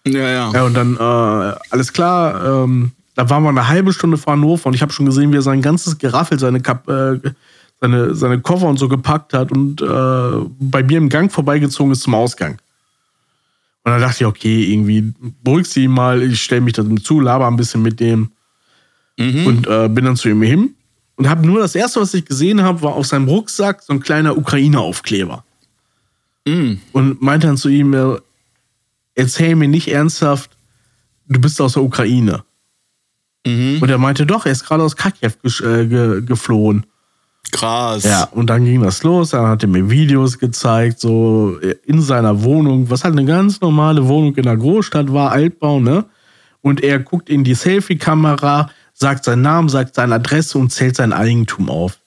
Ja, ja. Ja, und dann, äh, alles klar, ähm, da waren wir eine halbe Stunde vor Hannover und ich habe schon gesehen, wie er sein ganzes Geraffel, seine, Kap äh, seine, seine Koffer und so gepackt hat und äh, bei mir im Gang vorbeigezogen ist zum Ausgang. Und dann dachte ich, okay, irgendwie beruhig sie ihn mal, ich stelle mich dann zu, laber ein bisschen mit dem und äh, bin dann zu ihm hin und habe nur das erste, was ich gesehen habe, war auf seinem Rucksack so ein kleiner Ukraine-Aufkleber. Und meinte dann zu ihm, äh, erzähl mir nicht ernsthaft, du bist aus der Ukraine. Und er meinte, doch, er ist gerade aus Kharkiv gesch- äh, ge geflohen. Krass. Ja, und dann ging das los. Dann hat er mir Videos gezeigt, so in seiner Wohnung, was halt eine ganz normale Wohnung in der Großstadt war, Altbau, ne? Und er guckt in die Selfie-Kamera, sagt seinen Namen, sagt seine Adresse und zählt sein Eigentum auf.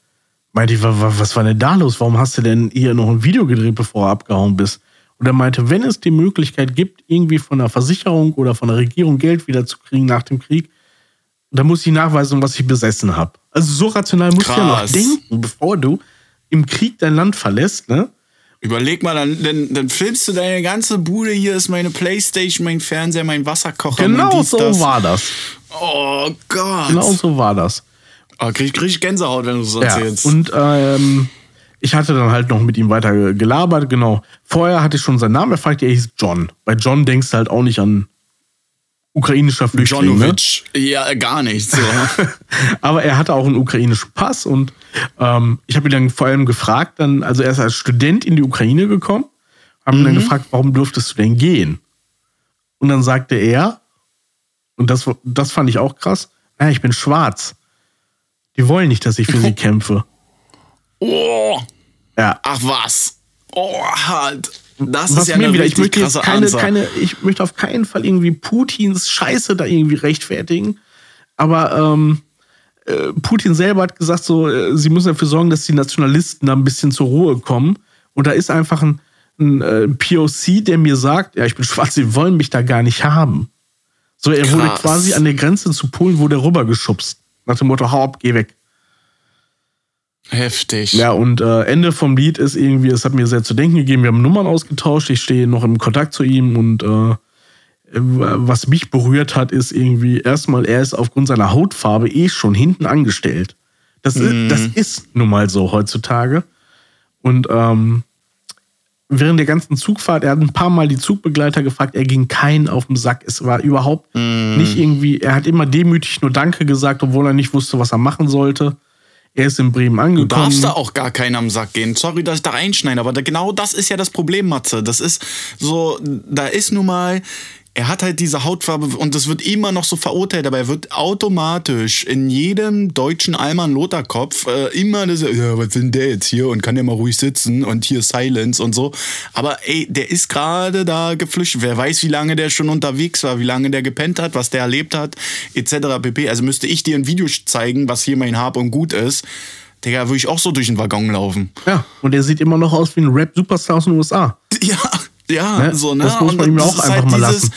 Meinte ich, wa- wa- was war denn da los? Warum hast du denn hier noch ein Video gedreht, bevor du abgehauen bist? Und er meinte, wenn es die Möglichkeit gibt, irgendwie von der Versicherung oder von der Regierung Geld wiederzukriegen nach dem Krieg, dann muss ich nachweisen, was ich besessen habe. Also so rational musst du ja noch Krass. denken, bevor du im Krieg dein Land verlässt, ne? Überleg mal, dann, dann, dann filmst du deine ganze Bude. Hier ist meine Playstation, mein Fernseher, mein Wasserkocher. Genau so das. war das. Oh Gott. Genau so war das. Oh, krieg, krieg ich Gänsehaut, wenn du so Ja, erzählst. und ähm, ich hatte dann halt noch mit ihm weiter gelabert, genau. Vorher hatte ich schon seinen Namen erfragt, er hieß John. Bei John denkst du halt auch nicht an ukrainischer Flüchtling, ne? Jonovic. Ja, gar nichts. So. [laughs] Aber er hatte auch einen ukrainischen Pass und ähm, ich habe ihn dann vor allem gefragt, dann, also er ist als Student in die Ukraine gekommen, habe ihn dann gefragt, warum durftest du denn gehen? Und dann sagte er, und das, das fand ich auch krass, naja, ich bin schwarz. Die wollen nicht, dass ich für sie [laughs] kämpfe. oh, Ja. ach was. Oh, halt. Das Was ist ja mir wieder, ich möchte jetzt keine, keine, ich möchte auf keinen Fall irgendwie Putins Scheiße da irgendwie rechtfertigen. Aber ähm, äh, Putin selber hat gesagt, so, äh, sie müssen dafür sorgen, dass die Nationalisten da ein bisschen zur Ruhe kommen. Und da ist einfach ein, ein äh, POC, der mir sagt, ja, ich bin schwarz, sie wollen mich da gar nicht haben. So, er wurde Krass. quasi an der Grenze zu Polen, wurde er rübergeschubst. Nach dem Motto, hau ab, geh weg. Heftig. Ja, und äh, Ende vom Lied ist irgendwie, es hat mir sehr zu denken gegeben. Wir haben Nummern ausgetauscht, ich stehe noch im Kontakt zu ihm und äh, was mich berührt hat, ist irgendwie erstmal, er ist aufgrund seiner Hautfarbe eh schon hinten angestellt. Das, ist, das ist nun mal so heutzutage. Und ähm, während der ganzen Zugfahrt, er hat ein paar Mal die Zugbegleiter gefragt, er ging keinen auf den Sack. Es war überhaupt nicht irgendwie, er hat immer demütig nur Danke gesagt, obwohl er nicht wusste, was er machen sollte. Er ist in Bremen Du angekommen. darfst da auch gar keinen am Sack gehen. Sorry, dass ich da reinschneide, aber da, genau das ist ja das Problem, Matze. Das ist so, da ist nun mal er hat halt diese Hautfarbe und das wird immer noch so verurteilt, aber er wird automatisch in jedem deutschen Alman Lothar Kopf äh, immer das, ja, was sind der jetzt hier und kann der mal ruhig sitzen und hier Silence und so. Aber ey, der ist gerade da geflüchtet. Wer weiß, wie lange der schon unterwegs war, wie lange der gepennt hat, was der erlebt hat, etc. pp. Also müsste ich dir ein Video zeigen, was hier mein Hab und Gut ist. Digga, würde ich auch so durch den Waggon laufen. Ja, und er sieht immer noch aus wie ein Rap-Superstar aus den USA. [laughs] Ja, ja, Ne? so, ne? Das muss man Und ihm auch ist einfach halt mal dieses, lassen.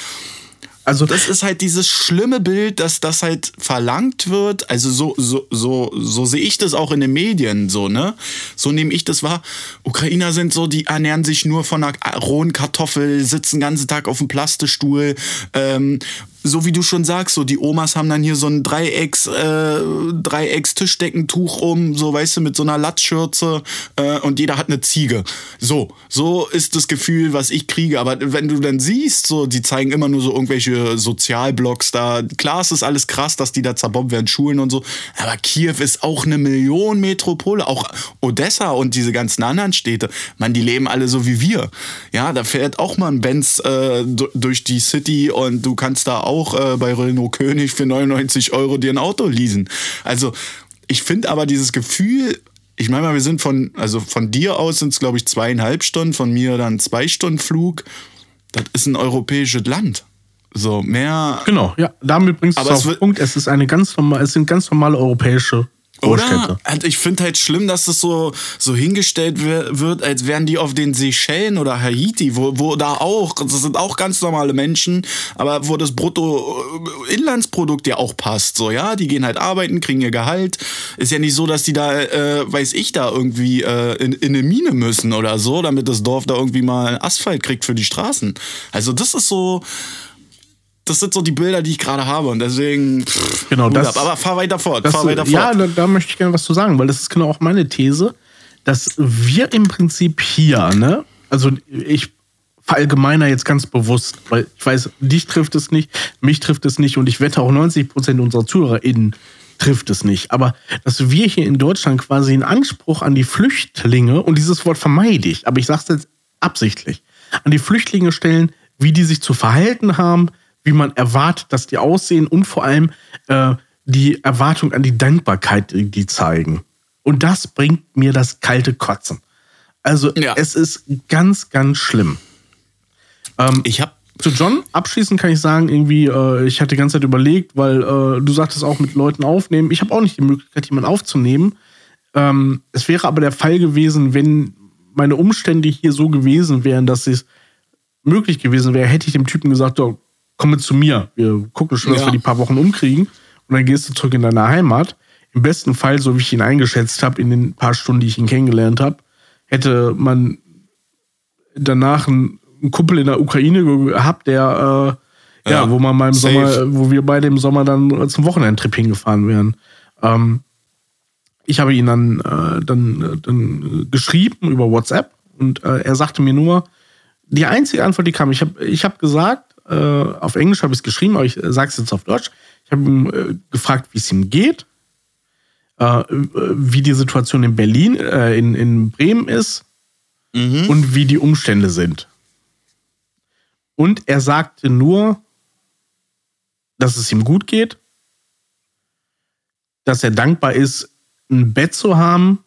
Also, Das ist halt dieses schlimme Bild, dass das halt verlangt wird. Also so, so, so, so sehe ich das auch in den Medien, so, ne? So nehme ich das wahr. Ukrainer sind so, die ernähren sich nur von einer rohen Kartoffel, sitzen den ganzen Tag auf dem Plastistuhl. Ähm, so wie du schon sagst, so die Omas haben dann hier so ein Dreiecks, äh, Dreiecks Tischdeckentuch um, so weißt du, mit so einer Latzschürze äh, und jeder hat eine Ziege. So, so ist das Gefühl, was ich kriege. Aber wenn du dann siehst, so, die zeigen immer nur so irgendwelche Sozialblogs da. Klar, es ist alles krass, dass die da zerbombt werden, Schulen und so. Aber Kiew ist auch eine Millionenmetropole, auch Odessa und diese ganzen anderen Städte. Man, die leben alle so wie wir. Ja, da fährt auch mal ein Benz äh, du- durch die City und du kannst da auch äh, bei Renault König für 99 Euro dir ein Auto leasen. Also, ich finde aber dieses Gefühl, ich meine mal, wir sind von, also von dir aus sind es, glaube ich, zweieinhalb Stunden, von mir dann zwei Stunden Flug. Das ist ein europäisches Land. So, mehr. genau, ja, damit bringst du es auf den Punkt. Es ist eine ganz normal, es sind ganz normale europäische. Oder? Also ich finde halt schlimm, dass das so, so hingestellt wird, als wären die auf den Seychellen oder Haiti, wo, wo da auch, das sind auch ganz normale Menschen, aber wo das Bruttoinlandsprodukt ja auch passt. So, ja, die gehen halt arbeiten, kriegen ihr Gehalt. Ist ja nicht so, dass die da, äh, weiß ich, da irgendwie äh, in, in eine Mine müssen oder so, damit das Dorf da irgendwie mal Asphalt kriegt für die Straßen. Also das ist so. Das sind so die Bilder, die ich gerade habe und deswegen. Pff, Genau, das- ab. Aber fahr weiter fort. Das, fahr weiter fort. ja, da, da möchte ich gerne was zu sagen, weil das ist genau auch meine These, dass wir im Prinzip hier, ne, also ich verallgemeiner jetzt ganz bewusst, weil ich weiß, dich trifft es nicht, mich trifft es nicht und ich wette auch 90 Prozent unserer ZuhörerInnen trifft es nicht. Aber dass wir hier in Deutschland quasi einen Anspruch an die Flüchtlinge, und dieses Wort vermeide ich, aber ich sage es jetzt absichtlich, an die Flüchtlinge stellen, wie die sich zu verhalten haben, wie man erwartet, dass die aussehen und vor allem äh, die Erwartung an die Dankbarkeit, die die zeigen. Und das bringt mir das kalte Kotzen. Also Ja. es ist ganz, ganz schlimm. Ähm, Ich habe zu John abschließend kann ich sagen, irgendwie, äh, ich hatte die ganze Zeit überlegt, weil äh, du sagtest auch mit Leuten aufnehmen. Ich habe auch nicht die Möglichkeit, jemanden aufzunehmen. Ähm, es wäre aber der Fall gewesen, wenn meine Umstände hier so gewesen wären, dass es möglich gewesen wäre, hätte ich dem Typen gesagt, so, komm mit zu mir. Wir gucken schon, dass Ja. wir die paar Wochen umkriegen. Und dann gehst du zurück in deine Heimat. Im besten Fall, so wie ich ihn eingeschätzt habe, in den paar Stunden, die ich ihn kennengelernt habe, hätte man danach einen, Kumpel in der Ukraine gehabt, der, äh, ja, Ja, wo man mal im safe. Sommer, wo wir beide im Sommer dann zum Wochenendtrip hingefahren wären. Ähm, ich habe ihn dann, äh, dann, dann geschrieben über WhatsApp und äh, er sagte mir nur, die einzige Antwort, die kam, ich habe ich hab gesagt, äh, auf Englisch habe ich es geschrieben, aber ich sage es jetzt auf Deutsch. Ich habe ihn äh, gefragt, wie es ihm geht, äh, wie die Situation in Berlin, äh, in, in Bremen ist und wie die Umstände sind. Und er sagte nur, dass es ihm gut geht, dass er dankbar ist, ein Bett zu haben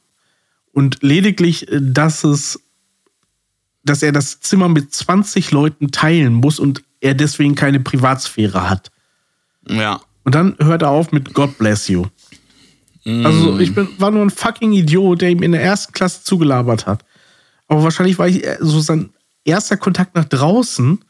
und lediglich, äh, dass es, dass er das Zimmer mit 20 Leuten teilen muss und er deswegen keine Privatsphäre hat. ja. Und dann hört er auf mit God bless you. Also ich bin, war nur ein fucking Idiot, der ihm in der ersten Klasse zugelabert hat. Aber wahrscheinlich war ich äh, so sein erster Kontakt nach draußen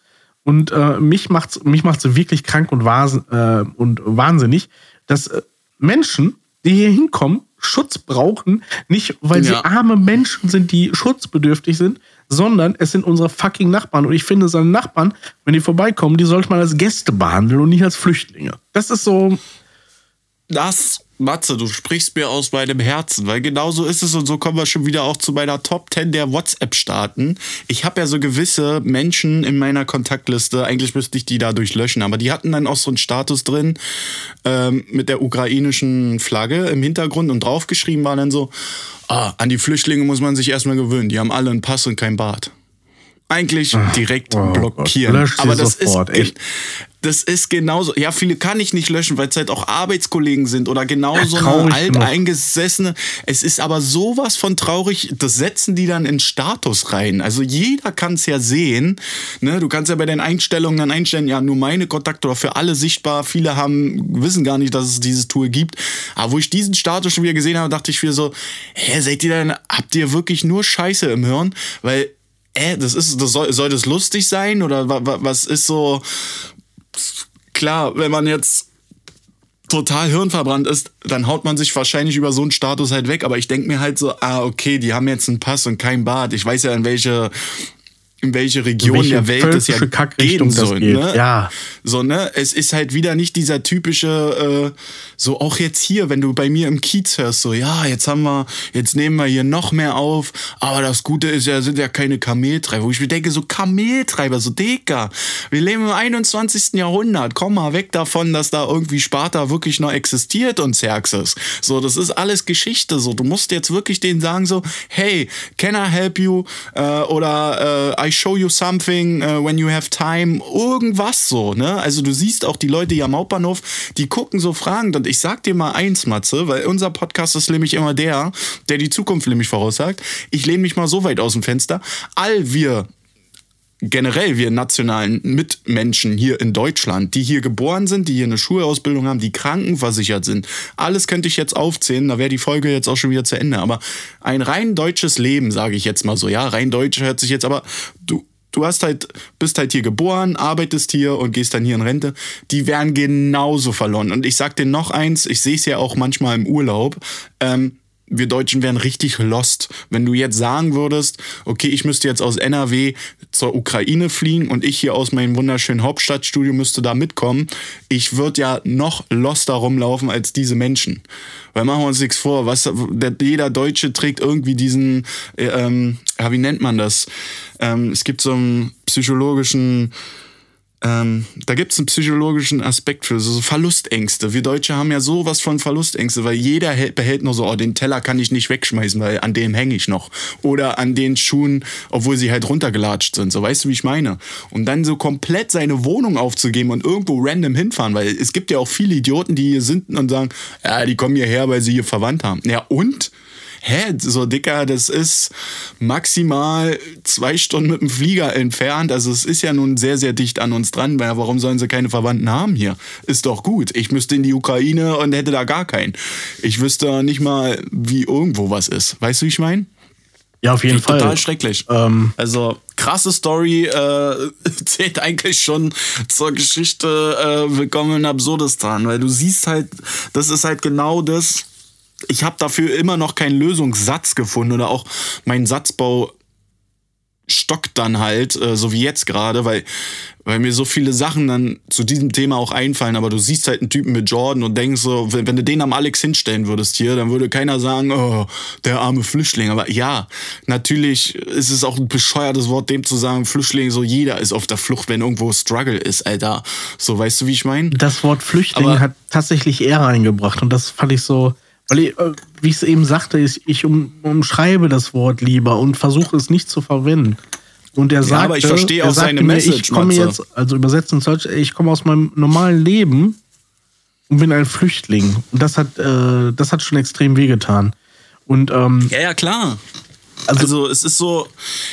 und äh, mich macht's mich macht's wirklich krank und, wahn, äh, und wahnsinnig, dass äh, Menschen, die hier hinkommen, Schutz brauchen, nicht weil sie Ja. arme Menschen sind, die schutzbedürftig sind, sondern es sind unsere fucking Nachbarn. Und ich finde, seine Nachbarn, wenn die vorbeikommen, die sollte man als Gäste behandeln und nicht als Flüchtlinge. Das ist so, Das, Matze, du sprichst mir aus meinem Herzen, weil genau so ist es und so kommen wir schon wieder auch zu meiner Top 10 der WhatsApp-Staaten. Ich habe ja so gewisse Menschen in meiner Kontaktliste, eigentlich müsste ich die dadurch löschen, aber die hatten dann auch so einen Status drin ähm, mit der ukrainischen Flagge im Hintergrund und draufgeschrieben war dann so, ah, an die Flüchtlinge muss man sich erstmal gewöhnen, die haben alle einen Pass und kein Bart. Eigentlich direkt oh blockieren. Gott, Aber das sofort, ist echt. das ist genauso. Ja, viele kann ich nicht löschen, weil es halt auch Arbeitskollegen sind oder genauso Ja, eine alteingesessene. Es ist aber sowas von traurig, das setzen die dann in Status rein. Also jeder kann es ja sehen. Ne? Du kannst ja bei den Einstellungen dann einstellen, ja, nur meine Kontakte oder für alle sichtbar. Viele haben, wissen gar nicht, dass es dieses Tool gibt. Aber wo ich diesen Status schon wieder gesehen habe, dachte ich wieder so, hä, seid ihr denn, habt ihr wirklich nur Scheiße im Hirn? Weil, äh, das ist, das soll, soll das lustig sein oder wa, wa, was ist so, klar, wenn man jetzt total hirnverbrannt ist, dann haut man sich wahrscheinlich über so einen Status halt weg. Aber ich denke mir halt so, ah, okay, die haben jetzt einen Pass und kein Bad. Ich weiß ja, in welche, in welche Region welche der Welt das ja gehen soll. Ne? Ja. So, ne? Es ist halt wieder nicht dieser typische, äh, so auch jetzt hier, wenn du bei mir im Kiez hörst, so, ja, jetzt haben wir, jetzt nehmen wir hier noch mehr auf, aber das Gute ist ja, sind ja keine Kameltreiber. Wo ich mir denke, so Kameltreiber, so Deka. Wir leben im 21. Jahrhundert. Komm mal weg davon, dass da irgendwie Sparta wirklich noch existiert und Xerxes. So, das ist alles Geschichte. So, du musst jetzt wirklich denen sagen, so, hey, can I help you? Äh, oder äh, I show you something äh, when you have time. Irgendwas so, ne? Also du siehst auch die Leute hier am Hauptbahnhof, die gucken so fragend. Und ich sag dir mal eins, Matze, weil unser Podcast ist nämlich immer der, der die Zukunft nämlich voraussagt. Ich lehne mich mal so weit aus dem Fenster. All wir generell wir nationalen Mitmenschen hier in Deutschland, die hier geboren sind, die hier eine Schulausbildung haben, die krankenversichert sind. Alles könnte ich jetzt aufzählen, da wäre die Folge jetzt auch schon wieder zu Ende. Aber ein rein deutsches Leben, sage ich jetzt mal so, ja, rein deutsch hört sich jetzt, aber du, du hast halt, bist halt hier geboren, arbeitest hier und gehst dann hier in Rente, die wären genauso verloren. Und ich sag dir noch eins, ich sehe es ja auch manchmal im Urlaub, ähm, wir Deutschen wären richtig lost, wenn du jetzt sagen würdest, okay, ich müsste jetzt aus NRW zur Ukraine fliegen und ich hier aus meinem wunderschönen Hauptstadtstudio müsste da mitkommen. Ich würde ja noch loster rumlaufen als diese Menschen. Weil machen wir uns nichts vor, was, der, jeder Deutsche trägt irgendwie diesen, äh, ähm, ja, wie nennt man das? Ähm, es gibt so einen psychologischen, ähm, da gibt es einen psychologischen Aspekt für, so, Verlustängste. Wir Deutsche haben ja sowas von Verlustängste, weil jeder hält, behält nur so, oh, den Teller kann ich nicht wegschmeißen, weil an dem hänge ich noch. Oder an den Schuhen, obwohl sie halt runtergelatscht sind. So, weißt du, wie ich meine? Und dann so komplett seine Wohnung aufzugeben und irgendwo random hinfahren, weil es gibt ja auch viele Idioten, die hier sind und sagen, ja, die kommen hierher, weil sie hier verwandt haben. Ja, und? Hä, so dicker, das ist maximal zwei Stunden mit dem Flieger entfernt. Also es ist ja nun sehr, sehr dicht an uns dran. Weil Warum sollen sie keine Verwandten haben hier? Ist doch gut. Ich müsste in die Ukraine und hätte da gar keinen. Ich wüsste nicht mal, wie irgendwo was ist. Weißt du, wie ich meine? Ja, auf jeden Fall. Total schrecklich. Ähm, Also krasse Story äh, [laughs] zählt eigentlich schon zur Geschichte äh, Willkommen in Absurdistan, weil du siehst halt, das ist halt genau das. Ich habe dafür immer noch keinen Lösungssatz gefunden oder auch mein Satzbau stockt dann halt, äh, so wie jetzt gerade, weil, weil mir so viele Sachen dann zu diesem Thema auch einfallen, aber du siehst halt einen Typen mit Jordan und denkst so, wenn, wenn du den am Alex hinstellen würdest hier, dann würde keiner sagen, oh, der arme Flüchtling. Aber ja, natürlich ist es auch ein bescheuertes Wort, dem zu sagen, Flüchtling, so jeder ist auf der Flucht, wenn irgendwo Struggle ist, Alter. So, weißt du, wie ich meine? das Wort Flüchtling Aber- hat tatsächlich er reingebracht und das fand ich so, weil ich, äh, wie ich es eben sagte, ich, ich um, umschreibe das Wort lieber und versuche es nicht zu verwenden. Und er sagte, aber ich verstehe er auch seine mir, Message, Ich komme jetzt, also übersetzt ins Deutsch, ich komme aus meinem normalen Leben und bin ein Flüchtling. Und das hat, äh, das hat schon extrem wehgetan. Und ähm, Ja, ja, klar. Also, es ist so,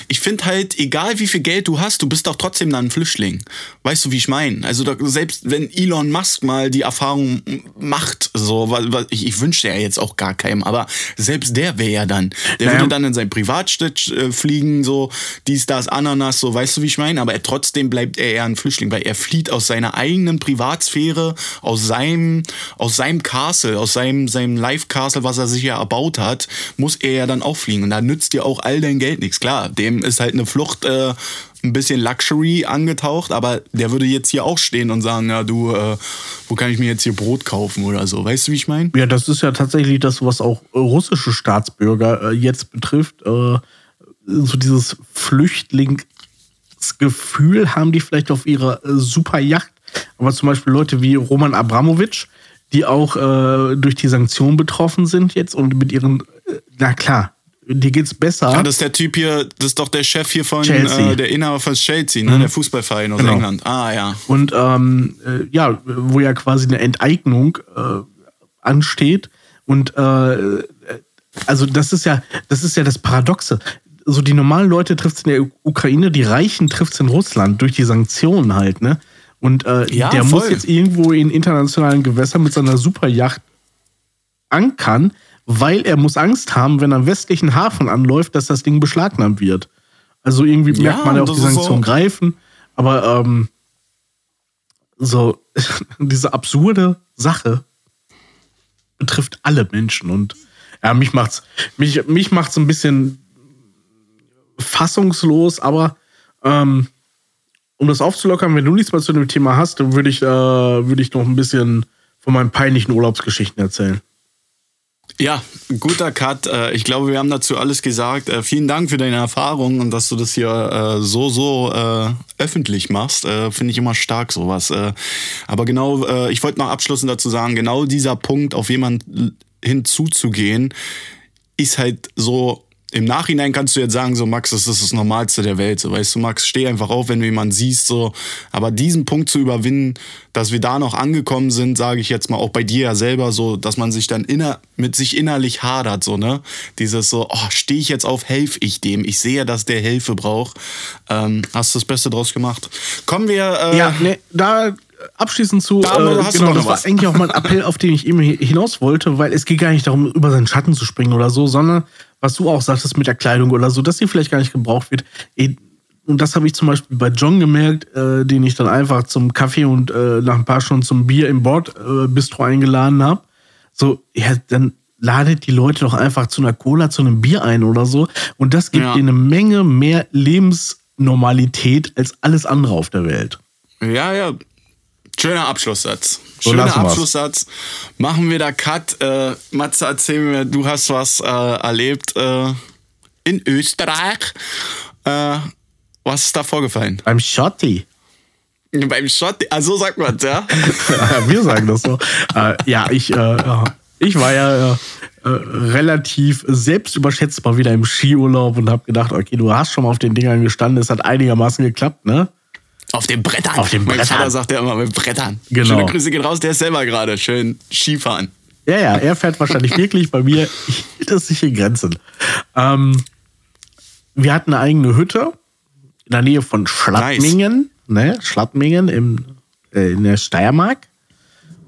ich finde halt, egal wie viel Geld du hast, du bist doch trotzdem dann ein Flüchtling. Weißt du, wie ich meine? Also da, selbst wenn Elon Musk mal die Erfahrung macht, so, ich, ich wünsche ja jetzt auch gar keinem, aber selbst der wäre ja dann. Der Naja. würde dann in sein Privatstadt äh, fliegen, so, dies, das, Ananas, so, weißt du, wie ich meine? Aber er, trotzdem bleibt er eher ein Flüchtling, weil er flieht aus seiner eigenen Privatsphäre, aus seinem, aus seinem Castle, aus seinem, seinem Life-Castle, was er sich ja erbaut hat, muss er ja dann auch fliegen. Und da nützt dir auch all dein Geld nichts. Klar, dem ist halt eine Flucht äh, ein bisschen Luxury angetaucht, aber der würde jetzt hier auch stehen und sagen, ja, du, äh, wo kann ich mir jetzt hier Brot kaufen oder so. Weißt du, wie ich meine? Ja, das ist ja tatsächlich das, was auch russische Staatsbürger äh, jetzt betrifft. Äh, so dieses Flüchtlingsgefühl haben die vielleicht auf ihrer äh, Superjacht. Aber zum Beispiel Leute wie Roman Abramowitsch, die auch äh, durch die Sanktionen betroffen sind jetzt und mit ihren, äh, na klar, dir geht's besser. Ah, das ist der Typ hier, das ist doch der Chef hier von Chelsea. äh, der Inhaber von Chelsea, ne? Der Fußballverein aus Genau. England. Ah ja. Und ähm, äh, ja, wo ja quasi eine Enteignung äh, ansteht. Und äh, also das ist ja, das ist ja das Paradoxe. So die normalen Leute trifft es in der Ukraine, die Reichen trifft es in Russland durch die Sanktionen halt, ne? Und äh, Ja, der voll. muss jetzt irgendwo in internationalen Gewässern mit seiner Superjacht ankern, weil er muss Angst haben, wenn er am westlichen Hafen anläuft, dass das Ding beschlagnahmt wird. Also irgendwie Ja, merkt man ja auch, die ist so. Sanktionen greifen. Aber ähm, so [laughs] diese absurde Sache betrifft alle Menschen und ja, mich macht's mich mich macht's ein bisschen fassungslos, aber ähm, um das aufzulockern, wenn du nichts mehr zu dem Thema hast, dann würde ich äh, würde ich noch ein bisschen von meinen peinlichen Urlaubsgeschichten erzählen. Ja, guter Cut. Äh, Ich glaube, wir haben dazu alles gesagt. Äh, Vielen Dank für deine Erfahrung und dass du das hier äh, so, so öffentlich machst. Finde ich immer stark, sowas. Aber genau, ich wollte noch abschließend dazu sagen, genau dieser Punkt, auf jemanden hinzuzugehen, ist halt so. Im Nachhinein kannst du jetzt sagen, so Max, das ist das Normalste der Welt. So, weißt du, Max, steh einfach auf, wenn du jemanden siehst. So. Aber diesen Punkt zu überwinden, dass wir da noch angekommen sind, sage ich jetzt mal auch bei dir ja selber so, dass man sich dann inner, mit sich innerlich hadert, so, ne? Dieses so, oh, stehe ich jetzt auf, helfe ich dem. Ich sehe, dass der Hilfe braucht. Ähm, hast du das Beste draus gemacht. Kommen wir. Äh, Ja, ne, da abschließend zu, Da, du äh, hast genau, noch das war was. eigentlich auch mein Appell, auf den ich eben hi- hinaus wollte, weil es geht gar nicht darum, über seinen Schatten zu springen oder so, sondern was du auch sagtest mit der Kleidung oder so, dass die vielleicht gar nicht gebraucht wird. Eh, Und das habe ich zum Beispiel bei John gemerkt, äh, den ich dann einfach zum Kaffee und äh, nach ein paar Stunden zum Bier im Bordbistro äh, eingeladen habe. So, ja, dann ladet die Leute doch einfach zu einer Cola, zu einem Bier ein oder so. Und das gibt Ja. ihnen eine Menge mehr Lebensnormalität als alles andere auf der Welt. Ja, ja. Schöner Abschlusssatz. So Schöner wir's. Abschlusssatz. Machen wir da Cut. Äh, Matze, erzähl mir, du hast was äh, erlebt äh, in Österreich. Äh, was ist da vorgefallen? Beim Schotti. Beim Shot, also sagt man ja. [laughs] Wir sagen das so. äh, ja, ich, äh, ich war ja relativ selbstüberschätzt mal wieder im Skiurlaub und habe gedacht, okay, du hast schon mal auf den Dingern gestanden, es hat einigermaßen geklappt, ne? Auf den Brettern. Auf den Mein Brettern. Vater sagt ja immer mit Brettern. Genau. Schöne Grüße geht raus, der ist selber gerade schön Skifahren. Ja, ja, er fährt wahrscheinlich [laughs] wirklich bei mir, hielt es sich in Grenzen. Ähm, wir hatten eine eigene Hütte in der Nähe von Schlattmingen, ne? Schlattmingen im, äh, in der Steiermark.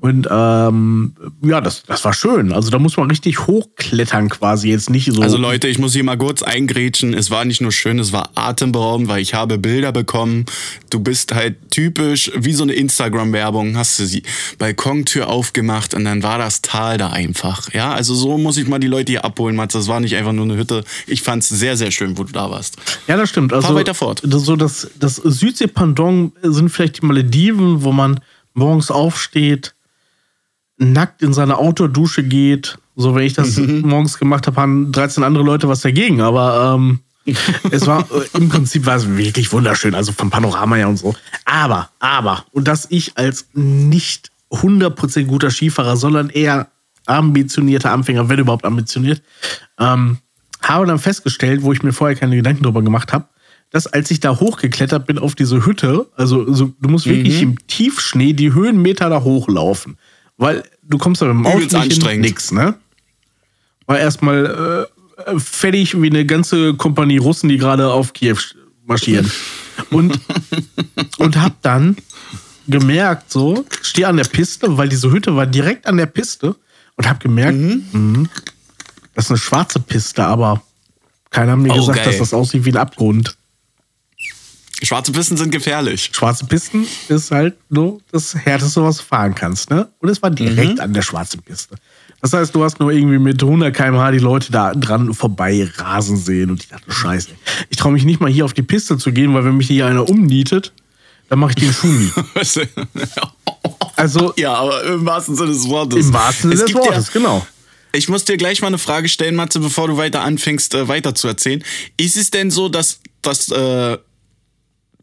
Und ähm, ja, das, das war schön. Also da muss man richtig hochklettern quasi. Jetzt nicht so. Also Leute, ich muss hier mal kurz eingrätschen. Es war nicht nur schön, es war atemberaubend, weil ich habe Bilder bekommen. Du bist halt typisch wie so eine Instagram-Werbung. Hast du die Balkontür aufgemacht und dann war das Tal da einfach. Ja, also so muss ich mal die Leute hier abholen, Mats. Das war nicht einfach nur eine Hütte. Ich fand es sehr, sehr schön, wo du da warst. Ja, das stimmt. Also, Fahr weiter fort. Das, so das, das Südsee-Pendant sind vielleicht die Malediven, wo man morgens aufsteht, nackt in seine Outdoor-Dusche geht. So, wenn ich das Mhm. morgens gemacht habe, haben 13 andere Leute was dagegen. Aber ähm, [laughs] es war äh, im Prinzip war es wirklich wunderschön, also vom Panorama her und so. Aber, aber, und dass ich als nicht 100% guter Skifahrer, sondern eher ambitionierter Anfänger, wenn überhaupt ambitioniert, ähm, habe dann festgestellt, wo ich mir vorher keine Gedanken drüber gemacht habe, dass als ich da hochgeklettert bin auf diese Hütte, also so, du musst wirklich Mhm. im Tiefschnee die Höhenmeter da hochlaufen. Weil du kommst da mit dem Auto hin, anstrengend. nix, ne? War erstmal äh, fertig wie eine ganze Kompanie Russen, die gerade auf Kiew sch- marschieren. Und, [laughs] und hab dann gemerkt, so, stehe an der Piste, weil diese Hütte war direkt an der Piste und hab gemerkt, mh, das ist eine schwarze Piste, aber keiner hat mir Oh, gesagt, geil. dass das aussieht wie ein Abgrund. Schwarze Pisten sind gefährlich. Schwarze Pisten ist halt nur das Härteste, was du fahren kannst, ne? Und es war direkt an der schwarzen Piste. Das heißt, du hast nur irgendwie mit 100 km/h die Leute da dran vorbei rasen sehen und ich dachte, scheiße. Ich traue mich nicht mal hier auf die Piste zu gehen, weil wenn mich hier einer umnietet, dann mache ich den Schuh nie. [laughs] Also ja, aber im wahrsten Sinne des Wortes. im wahrsten Sinne Es des gibt ja- Wortes, genau. Ich muss dir gleich mal eine Frage stellen, Matze, bevor du weiter anfängst, äh, weiter zu erzählen. Ist es denn so, dass, dass äh,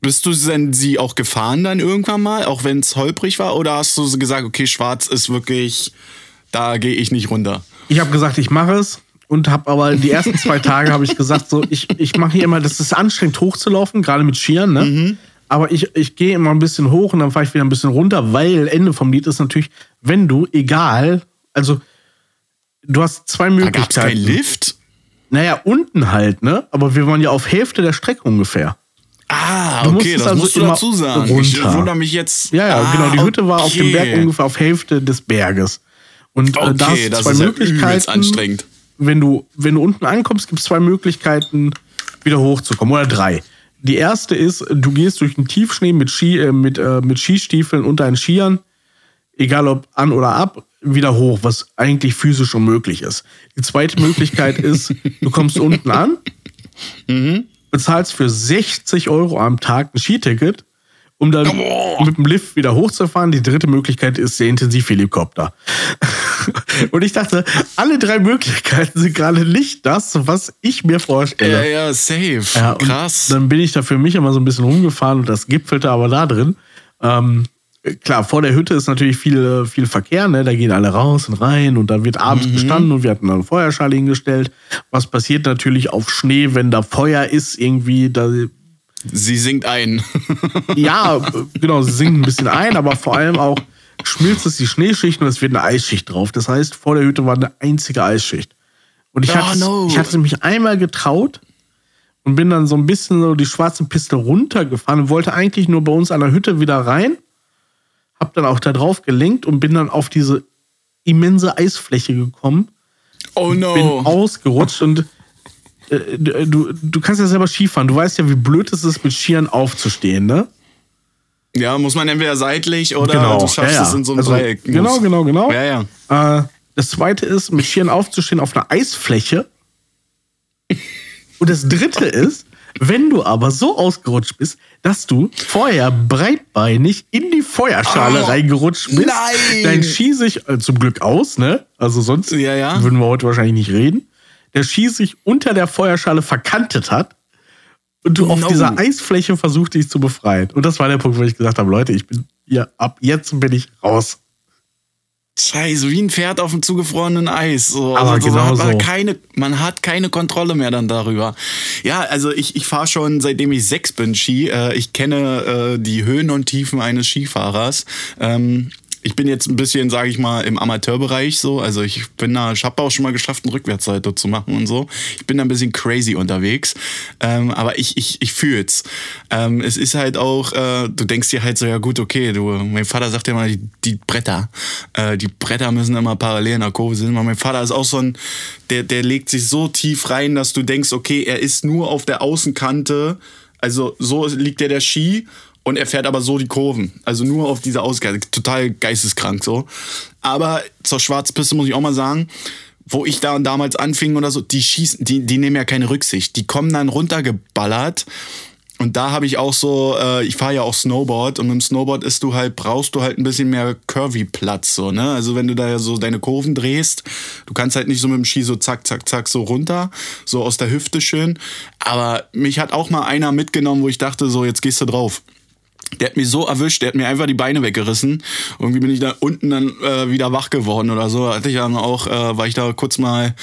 bist du denn sie auch gefahren dann irgendwann mal, auch wenn es holprig war? Oder hast du so gesagt, okay, schwarz ist wirklich, da gehe ich nicht runter? Ich habe gesagt, ich mache es. und habe aber die ersten zwei [laughs] Tage habe ich gesagt, so ich, ich mache hier immer, das ist anstrengend hochzulaufen, gerade mit Skiern, ne? Mhm. Aber ich, ich gehe immer ein bisschen hoch und dann fahre ich wieder ein bisschen runter, weil Ende vom Lied ist natürlich, wenn du, egal, also du hast zwei Da Möglichkeiten. gab's keinen Lift? Naja, unten halt, ne? Aber wir waren ja auf Hälfte der Strecke ungefähr. Ah, Du okay, das also musst du dazu sagen. Ich runter. wundere mich jetzt. Ja, ja, ah, genau. Die Hütte war auf dem okay. Berg ungefähr auf Hälfte des Berges. Und äh, da Okay, hast das zwei ist ja Möglichkeiten. anstrengend. wenn du, wenn du unten ankommst, gibt es zwei Möglichkeiten, wieder hochzukommen. Oder drei. Die erste ist, du gehst durch den Tiefschnee mit, Ski, äh, mit, äh, mit Skistiefeln und deinen Skiern, egal ob an oder ab, wieder hoch, was eigentlich physisch unmöglich ist. Die zweite Möglichkeit ist, du kommst unten an, [laughs] bezahlst für 60 Euro am Tag ein Skiticket, um dann mit dem Lift wieder hochzufahren. Die dritte Möglichkeit ist der Intensivhelikopter. [laughs] Und ich dachte, alle drei Möglichkeiten sind gerade nicht das, was ich mir Ja, vorstelle. ja, safe. Ja, Krass. Dann bin ich da für mich immer so ein bisschen rumgefahren und das gipfelte aber da drin. Ähm, klar, vor der Hütte ist natürlich viel, viel Verkehr, ne? Da gehen alle raus und rein und da wird abends Mhm. gestanden und wir hatten dann eine Feuerschale hingestellt. Was passiert natürlich auf Schnee, wenn da Feuer ist, irgendwie, da Sie singt ein. [laughs] ja, [laughs] genau, sie sinkt ein bisschen ein, aber vor allem auch schmilzt es die Schneeschicht und es wird eine Eisschicht drauf. Das heißt, vor der Hütte war eine einzige Eisschicht. Und ich, Oh, hatte, no. ich hatte mich einmal getraut und bin dann so ein bisschen so die schwarze Piste runtergefahren und wollte eigentlich nur bei uns an der Hütte wieder rein. Hab dann auch da drauf gelenkt und bin dann auf diese immense Eisfläche gekommen Oh bin no. ausgerutscht und äh, du, du kannst ja selber Skifahren. Du weißt ja, wie blöd es ist, mit Skiern aufzustehen, ne? Ja, muss man entweder seitlich oder du schaffst ja, ja. es in so einem Also, Dreieck. Genau, genau, genau. Ja, ja. Äh, das zweite ist, mit Skiern aufzustehen auf einer Eisfläche. Und das dritte ist, wenn du aber so ausgerutscht bist, dass du vorher breitbeinig in die Feuerschale Oh, reingerutscht bist, nein! dein Ski sich äh, zum Glück aus, ne? Also sonst Ja, ja. würden wir heute wahrscheinlich nicht reden. Der Ski sich unter der Feuerschale verkantet hat und du auf No. dieser Eisfläche versucht dich zu befreien. Und das war der Punkt, wo ich gesagt habe, Leute, ich bin hier ab jetzt bin ich raus. Scheiße, wie ein Pferd auf dem zugefrorenen Eis. So. Aber also, genau hat man, so. keine, man hat keine Kontrolle mehr dann darüber. Ja, also ich, ich fahre schon seitdem ich sechs bin Ski. Äh, ich kenne äh, die Höhen und Tiefen eines Skifahrers. Ähm, ich bin jetzt ein bisschen, sage ich mal, im Amateurbereich so. Also ich bin da, ich habe auch schon mal geschafft, einen Rückwärtssalto zu machen und so. Ich bin da ein bisschen crazy unterwegs. Ähm, aber ich, ich, ich fühl's. Ähm, es ist halt auch, äh, du denkst dir halt so, ja gut, okay, du, mein Vater sagt ja mal, die, die Bretter, äh, die Bretter müssen immer parallel in der Kurve sind. Mein Vater ist auch so ein, der, der legt sich so tief rein, dass du denkst, okay, er ist nur auf der Außenkante, also so liegt der der Ski und er fährt aber so die Kurven. Also nur auf diese Ausgabe. Total geisteskrank so. Aber zur Schwarzpiste muss ich auch mal sagen, wo ich da damals anfing oder so, die schießen, die, die nehmen ja keine Rücksicht. Die kommen dann runtergeballert. Und da habe ich auch so, äh, ich fahre ja auch Snowboard und mit dem Snowboard ist du halt, brauchst du halt ein bisschen mehr Curvy-Platz, so, ne? Also wenn du da ja so deine Kurven drehst, du kannst halt nicht so mit dem Ski so zack, zack, zack, so runter, so aus der Hüfte schön. Aber mich hat auch mal einer mitgenommen, wo ich dachte, so, jetzt gehst du drauf. Der hat mich so erwischt, der hat mir einfach die Beine weggerissen. Irgendwie bin ich da unten dann äh, wieder wach geworden oder so. Hatte ich dann auch, äh, war ich da kurz mal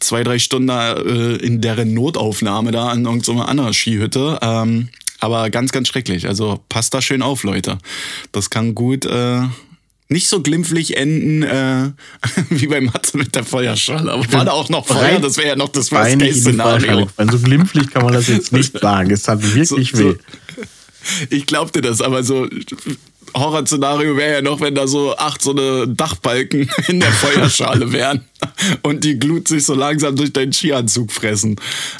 zwei, drei Stunden da, äh, in deren Notaufnahme da an irgendeiner anderen Skihütte. Ähm, aber ganz, ganz schrecklich. Also passt da schön auf, Leute. Das kann gut äh, nicht so glimpflich enden äh, [laughs] wie bei Matze mit der Feuerschale. Aber war da auch noch Feuer? Das wäre ja noch das Worst-Case-Szenario. So glimpflich kann man das jetzt nicht [laughs] sagen. Es hat wirklich So- weh. so- Ich glaubte das, aber so Horrorszenario wäre ja noch, wenn da so acht so eine Dachbalken [laughs] in der Feuerschale wären und die Glut sich so langsam durch deinen Skianzug fressen.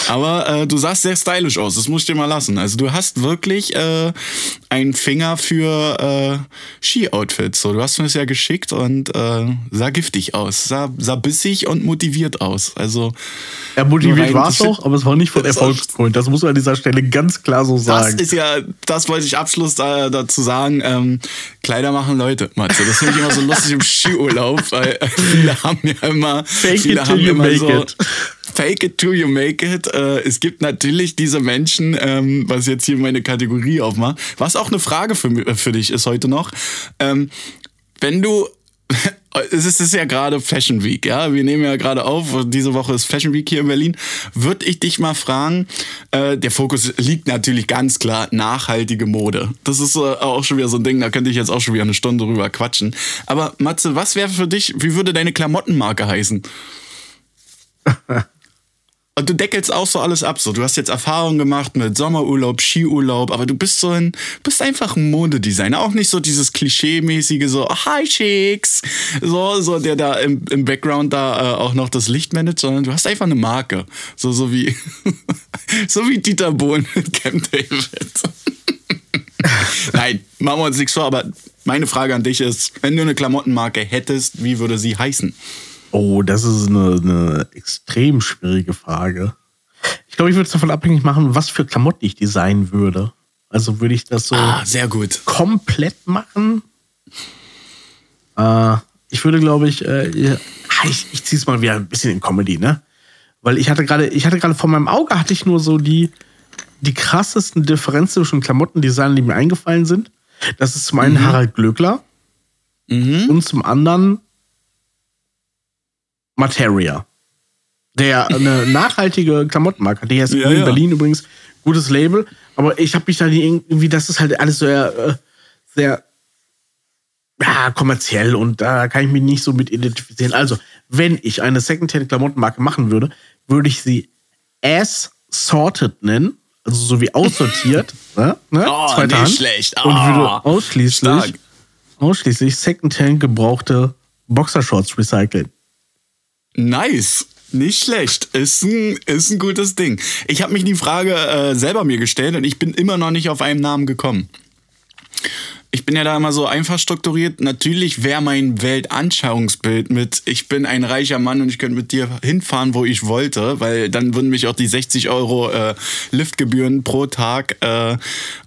Aber äh, du sahst sehr stylisch aus, das muss ich dir mal lassen. Also du hast wirklich äh, einen Finger für äh, Ski-Outfits. So, du hast mir das ja geschickt und äh, sah giftig aus, sah, sah bissig und motiviert aus. Also Er motiviert war es auch, aber es war nicht von [laughs] Das- Erfolgsgrund. Das muss man an dieser Stelle ganz klar so Das sagen. ist ja, das wollte ich Abschluss da, dazu sagen. Ähm, Kleider machen Leute, Matze. Das finde ich immer so lustig im Skiurlaub, weil [laughs] viele haben ja immer. Fake viele it till you make so, it. Fake it till you make it. Äh, es gibt natürlich diese Menschen, ähm, was jetzt hier meine Kategorie aufmacht, was auch eine Frage für, mi- für dich ist heute noch. Ähm, wenn du es ist, ja gerade Fashion Week, ja. Wir nehmen ja gerade auf, diese Woche ist Fashion Week hier in Berlin. Würde ich dich mal fragen, äh, der Fokus liegt natürlich ganz klar nachhaltige Mode. Das ist äh, auch schon wieder so ein Ding, da könnte ich jetzt auch schon wieder eine Stunde drüber quatschen. Aber Matze, was wäre für dich, wie würde deine Klamottenmarke heißen? [laughs] Und du deckelst auch so alles ab. So, du hast jetzt Erfahrungen gemacht mit Sommerurlaub, Skiurlaub, aber du bist so ein, bist einfach ein Modedesigner. Auch nicht so dieses Klischee-mäßige, so, oh, hi Chicks, so, so, der da im, im Background da äh, auch noch das Licht managt, sondern du hast einfach eine Marke. So, so wie, [laughs] so wie Dieter Bohlen mit Camp David. [laughs] Nein, machen wir uns nichts vor, aber meine Frage an dich ist, wenn du eine Klamottenmarke hättest, wie würde sie heißen? Oh, das ist eine, eine extrem schwierige Frage. Ich glaube, ich würde es davon abhängig machen, was für Klamotten ich designen würde. Also würde ich das so Ah, sehr gut. komplett machen. Äh, ich würde, glaube ich, äh, ja, ich, ich ziehe es mal wieder ein bisschen in Comedy, ne? Weil ich hatte gerade, ich hatte gerade vor meinem Auge hatte ich nur so die, die krassesten Differenzen zwischen Klamottendesign, die mir eingefallen sind. Das ist zum einen Harald Glöckler und zum anderen Materia. Der eine [laughs] nachhaltige Klamottenmarke hat. Die heißt Ja, in ja. Berlin übrigens gutes Label. Aber ich habe mich da irgendwie, das ist halt alles sehr, äh, sehr ja, kommerziell und da kann ich mich nicht so mit identifizieren. Also, wenn ich eine Secondhand-Klamottenmarke machen würde, würde ich sie As Sorted nennen, also so wie aussortiert, [laughs] ne? ne? Oh, Zweite nicht Hand. schlecht. Und Ah, würde ausschließlich, stark. ausschließlich Secondhand gebrauchte Boxershorts recyceln. Nice. Nicht schlecht. Ist ein, ist ein gutes Ding. Ich habe mich die Frage äh, selber mir gestellt und ich bin immer noch nicht auf einen Namen gekommen. Ich bin ja da immer so einfach strukturiert. Natürlich wäre mein Weltanschauungsbild mit, ich bin ein reicher Mann und ich könnte mit dir hinfahren, wo ich wollte, weil dann würden mich auch die 60 Euro äh, Liftgebühren pro Tag äh,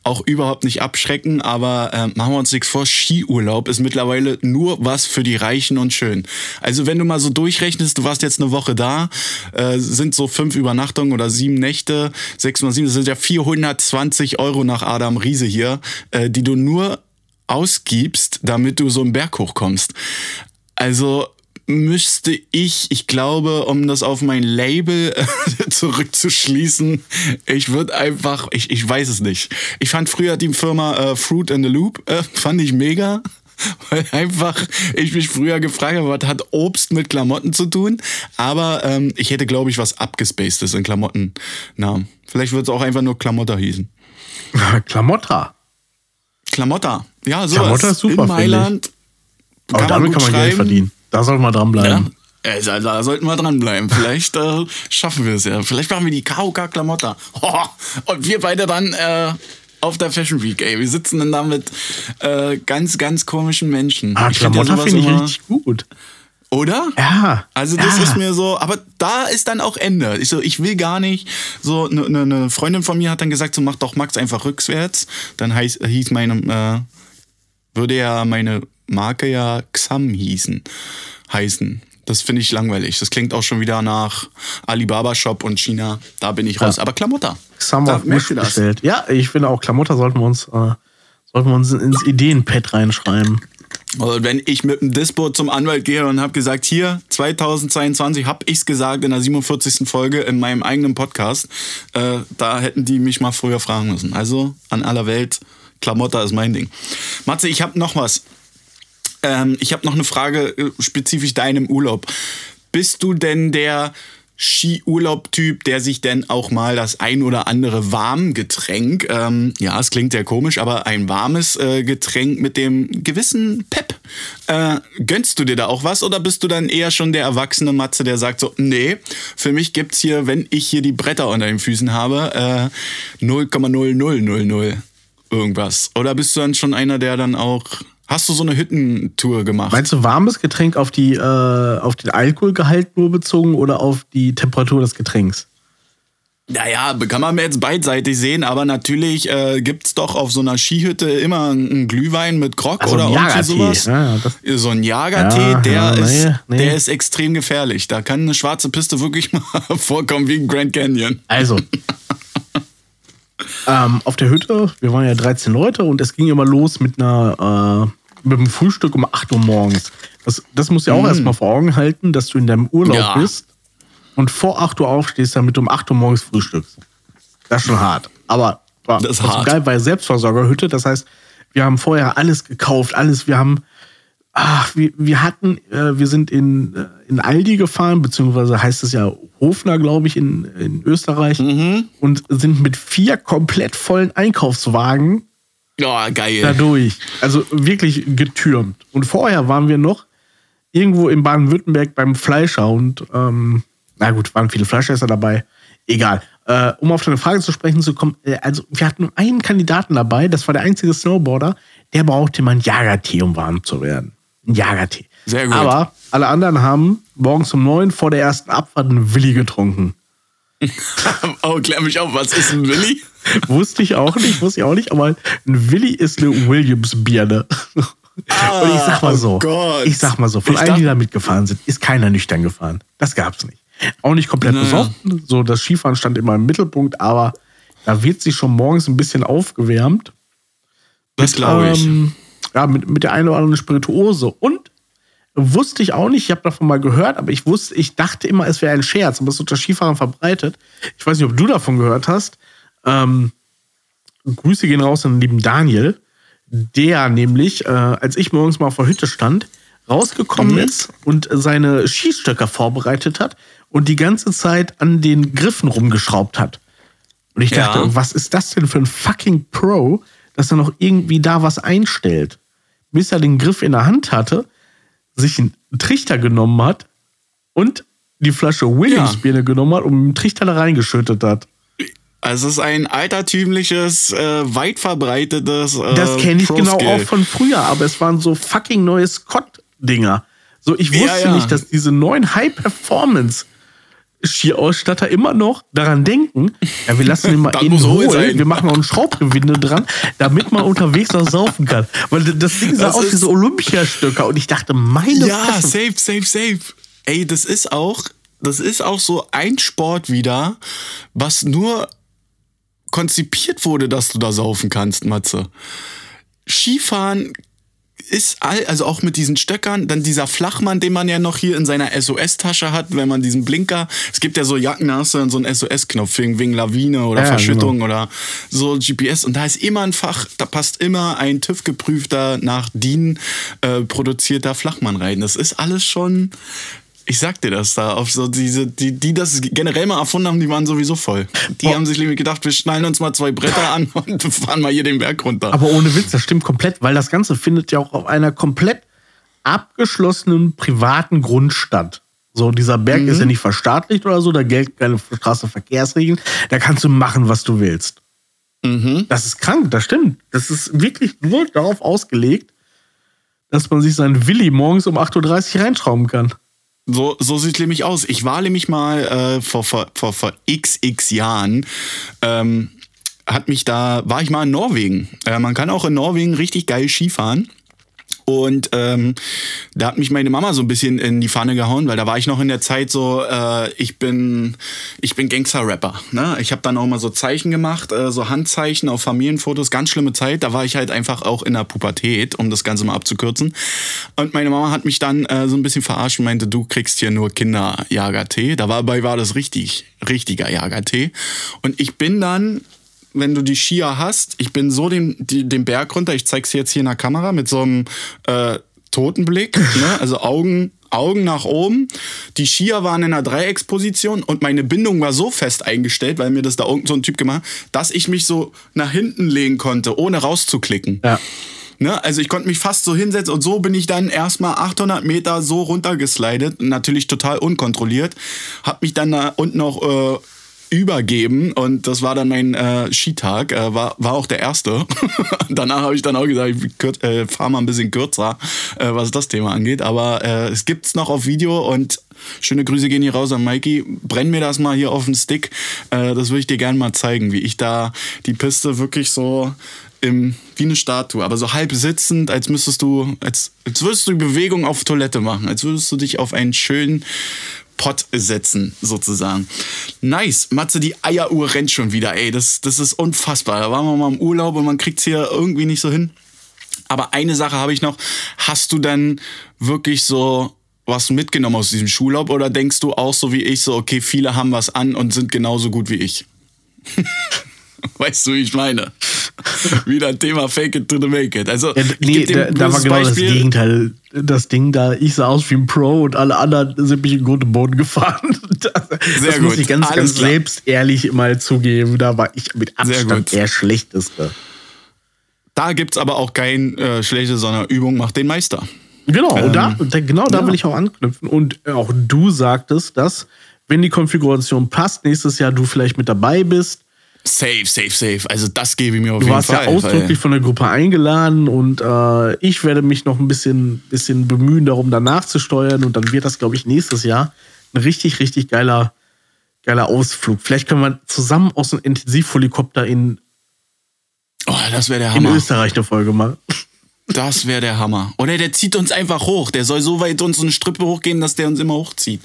auch überhaupt nicht abschrecken. Aber äh, machen wir uns nichts vor, Skiurlaub ist mittlerweile nur was für die Reichen und Schön. Also wenn du mal so durchrechnest, du warst jetzt eine Woche da, äh, sind so fünf Übernachtungen oder sieben Nächte, sechs mal sieben, das sind ja 420 Euro nach Adam Riese hier, äh, die du nur ausgibst, damit du so einen Berg hochkommst. Also müsste ich, ich glaube, um das auf mein Label [laughs] zurückzuschließen, ich würde einfach, ich, ich weiß es nicht. Ich fand früher die Firma äh, Fruit in the Loop, äh, fand ich mega. [laughs] Weil einfach ich mich früher gefragt habe, was hat Obst mit Klamotten zu tun? Aber ähm, ich hätte, glaube ich, was abgespacedes in Klamottennamen. Vielleicht wird es auch einfach nur Klamotta hießen. [laughs] Klamotta. Klamotta. Ja, so Klamotta ist super, In Mailand. Aber damit kann man Geld schreiben. verdienen. Da soll man Ja. dranbleiben. Also, da sollten wir dranbleiben. Vielleicht äh, schaffen wir es ja. Vielleicht machen wir die KOK Klamotta. [laughs] Und wir beide dann äh, auf der Fashion Week, ey. Wir sitzen dann da mit äh, ganz, ganz komischen Menschen. Ah, Ich find ja Klamotta sowas finde ich immer- richtig gut. Oder? Ja. Also das ja. ist mir so, aber da ist dann auch Ende. Ich so, ich will gar nicht. So eine ne, ne Freundin von mir hat dann gesagt, so mach doch Max einfach rückwärts. Dann heißt, hieß meine, äh, würde ja meine Marke ja Xam hießen, heißen. Das finde ich langweilig. Das klingt auch schon wieder nach Alibaba Shop und China. Da bin ich raus. Aber Klamotta. Sam Da auf mich gestellt. Ja, ich finde auch Klamotta sollten wir uns, äh, sollten wir uns ins Ideenpad reinschreiben. Und wenn ich mit dem Dispo zum Anwalt gehe und habe gesagt, hier 2022 habe ich's gesagt in der 47. Folge in meinem eigenen Podcast, äh, da hätten die mich mal früher fragen müssen. Also an aller Welt, Klamotta ist mein Ding. Matze, ich habe noch was. Ähm, ich habe noch eine Frage äh, spezifisch deinem Urlaub. Bist du denn der Skiurlaub-Typ, der sich denn auch mal das ein oder andere Warmgetränk, ähm, ja, es klingt sehr komisch, aber ein warmes äh, Getränk mit dem gewissen Pep, äh, gönnst du dir da auch was oder bist du dann eher schon der erwachsene Matze, der sagt so, nee, für mich gibt's hier, wenn ich hier die Bretter unter den Füßen habe, äh, 0,0000 irgendwas. Oder bist du dann schon einer, der dann auch, hast du so eine Hüttentour gemacht? Meinst du warmes Getränk auf, die, äh, auf den Alkoholgehalt nur bezogen oder auf die Temperatur des Getränks? Naja, kann man jetzt beidseitig sehen, aber natürlich äh, gibt's doch auf so einer Skihütte immer einen Glühwein mit Grog Also oder irgendwie sowas. Ja, ja, so ein Jagertee, Ja, der, ja, ist, nee, nee. der ist extrem gefährlich. Da kann eine schwarze Piste wirklich [laughs] mal vorkommen wie ein Grand Canyon. Also, [laughs] ähm, auf der Hütte, wir waren ja 13 Leute und es ging immer los mit einer, äh, mit dem Frühstück um 8 Uhr morgens. Das, das muss ja auch Mhm. erstmal vor Augen halten, dass du in deinem Urlaub Ja. bist und vor 8 Uhr aufstehst, damit du um 8 Uhr morgens frühstückst. Das ist schon hart. Aber war Das ist hart. geil bei Selbstversorgerhütte. Das heißt, wir haben vorher alles gekauft, alles. Wir haben, ach, wir, wir hatten, äh, wir sind in, äh, in Aldi gefahren, beziehungsweise heißt es ja Hofner, glaube ich, in, in Österreich. Mhm. Und sind mit vier komplett vollen Einkaufswagen Ja, geil. dadurch. Also wirklich getürmt. Und vorher waren wir noch irgendwo in Baden-Württemberg beim Fleischer und ähm, na gut, waren viele Fleischesser dabei. Egal. Äh, um auf deine Frage zu sprechen zu kommen, äh, also wir hatten nur einen Kandidaten dabei, das war der einzige Snowboarder, der brauchte mal einen Jagertee, um warm zu werden. Ein Jagertee. Sehr gut. Aber alle anderen haben morgens um neun vor der ersten Abfahrt einen Willi getrunken. [laughs] oh, klär mich auf, was ist ein Willi? [laughs] Wusste ich auch nicht, wusste ich auch nicht, aber ein Willi ist eine Williams-Birne. Und ich sag mal oh so, Gott. ich sag mal so, von Ich allen, die da mitgefahren sind, ist keiner nüchtern gefahren. Das gab's nicht. Auch nicht komplett Naja. besoffen. So, das Skifahren stand immer im Mittelpunkt, aber da wird sich schon morgens ein bisschen aufgewärmt. Das glaube ich. Ähm, ja, mit, mit der einen oder anderen Spirituose. Und wusste ich auch nicht, ich habe davon mal gehört, aber ich wusste, ich dachte immer, es wäre ein Scherz, aber es ist unter Skifahrern verbreitet. Ich weiß nicht, ob du davon gehört hast. Ähm, Grüße gehen raus an den lieben Daniel, der nämlich, äh, als ich morgens mal auf der Hütte stand, rausgekommen Mhm. ist und seine Skistöcker vorbereitet hat und die ganze Zeit an den Griffen rumgeschraubt hat. Und ich Ja. dachte, was ist das denn für ein fucking Pro, dass er noch irgendwie da was einstellt? Bis er den Griff in der Hand hatte, sich einen Trichter genommen hat und die Flasche Williams-Birne genommen hat und mit dem Trichter da reingeschüttet hat. Also es ist ein altertümliches, äh, weit verbreitetes. Äh, Das kenne ich genau auch von früher, aber es waren so fucking neue Scott-Dinger. So, ich wusste Ja, ja. nicht, dass diese neuen High-Performance Skiausstatter immer noch daran denken, ja, wir lassen den mal [laughs] in Ruhe, sein. wir machen noch ein Schraubgewinde dran, damit man unterwegs noch saufen kann. Weil das Ding sah Das aus wie so Olympiastöcker und ich dachte, meine Ja, Fresse, safe, safe, safe. Ey, das ist auch, das ist auch so ein Sport wieder, was nur konzipiert wurde, dass du da saufen kannst, Matze. Skifahren ist all, also auch mit diesen Stöckern, dann dieser Flachmann, den man ja noch hier in seiner SOS-Tasche hat, wenn man diesen Blinker, es gibt ja so Jacken, da hast du dann so einen SOS-Knopf wegen, wegen Lawine oder Ja, Verschüttung oder so GPS und da ist immer ein Fach, da passt immer ein TÜV-geprüfter, nach DIN äh, produzierter Flachmann rein. Das ist alles schon, ich sag dir das da, auf so diese, die, die das generell mal erfunden haben, die waren sowieso voll. Die Boah. haben sich nämlich gedacht, wir schnallen uns mal zwei Bretter an und [laughs] fahren mal hier den Berg runter. Aber ohne Witz, das stimmt komplett, weil das Ganze findet ja auch auf einer komplett abgeschlossenen privaten Grund statt. So, dieser Berg ist ja nicht verstaatlicht oder so, da gelten keine Straßenverkehrsregeln. Da kannst du machen, was du willst. Das ist krank, das stimmt. Das ist wirklich nur darauf ausgelegt, dass man sich seinen Willi morgens um 8.30 Uhr reinschrauben kann. So, so sieht nämlich aus. Ich war nämlich mal äh, vor, vor, vor, vor xx Jahren, ähm, hat mich da, war ich mal in Norwegen. Äh, man kann auch in Norwegen richtig geil Skifahren. Und ähm, da hat mich meine Mama so ein bisschen in die Pfanne gehauen, weil da war ich noch in der Zeit so, äh, ich bin, ich bin Gangster-Rapper. Ne? Ich habe dann auch mal so Zeichen gemacht, äh, so Handzeichen auf Familienfotos, ganz schlimme Zeit. Da war ich halt einfach auch in der Pubertät, um das Ganze mal abzukürzen. Und meine Mama hat mich dann äh, so ein bisschen verarscht und meinte, du kriegst hier nur Kinderjagertee. Dabei war das richtig, richtiger Jagertee. Und ich bin dann wenn du die Skier hast, ich bin so den, den Berg runter, ich zeig's jetzt hier in der Kamera mit so einem äh, Totenblick, [laughs] ne? also Augen, Augen nach oben. Die Skier waren in einer Dreiecksposition und meine Bindung war so fest eingestellt, weil mir das da irgend so ein Typ gemacht hat, dass ich mich so nach hinten legen konnte, ohne rauszuklicken. Ja. Ne? Also ich konnte mich fast so hinsetzen und so bin ich dann erstmal 800 Meter so runtergeslidet, natürlich total unkontrolliert, hab mich dann da unten auch äh, übergeben und das war dann mein äh, Skitag, äh, war, war auch der erste. [laughs] Danach habe ich dann auch gesagt, ich äh, fahre mal ein bisschen kürzer, äh, was das Thema angeht, aber äh, es gibt's noch auf Video und schöne Grüße gehen hier raus an Mikey. Brenn mir das mal hier auf den Stick, äh, das würde ich dir gerne mal zeigen, wie ich da die Piste wirklich so im, wie eine Statue, aber so halb sitzend, als müsstest du, als, als würdest du die Bewegung auf Toilette machen, als würdest du dich auf einen schönen Pott setzen, sozusagen. Nice. Matze, die Eieruhr rennt schon wieder, ey. Das, das ist unfassbar. Da waren wir mal im Urlaub und man kriegt's hier irgendwie nicht so hin. Aber eine Sache habe ich noch. Hast du denn wirklich so was mitgenommen aus diesem Schulurlaub oder denkst du auch so wie ich, so, okay, viele haben was an und sind genauso gut wie ich? [laughs] [laughs] weißt du, wie ich meine? [laughs] Wieder ein Thema Fake it to the make it. Also, Ja, nee, da, da war genau Beispiel. das Gegenteil. Das Ding da, ich sah aus wie ein Pro und alle anderen sind mich in und Boden gefahren. [laughs] Das, Sehr das muss gut. ich ganz, Alles ganz klar. selbst ehrlich mal zugeben. Da war ich mit Abstand der Schlechteste. Da gibt's aber auch kein äh, schlechtes, sondern Übung macht den Meister. Genau, und da, Ähm, da, genau da ja. will ich auch anknüpfen. Und auch du sagtest, dass, wenn die Konfiguration passt, nächstes Jahr du vielleicht mit dabei bist. Safe, safe, safe. Also das gebe ich mir auf Du jeden warst Fall. ja ausdrücklich von der Gruppe eingeladen und äh, ich werde mich noch ein bisschen, bisschen bemühen, darum danach zu steuern. Und dann wird das, glaube ich, nächstes Jahr ein richtig, richtig geiler, geiler Ausflug. Vielleicht können wir zusammen aus einem Intensivhelikopter in, oh, das wäre der in Hammer. Österreich eine Folge machen. Das wäre der Hammer. Oder der zieht uns einfach hoch. Der soll so weit uns eine Strippe hochgehen, dass der uns immer hochzieht.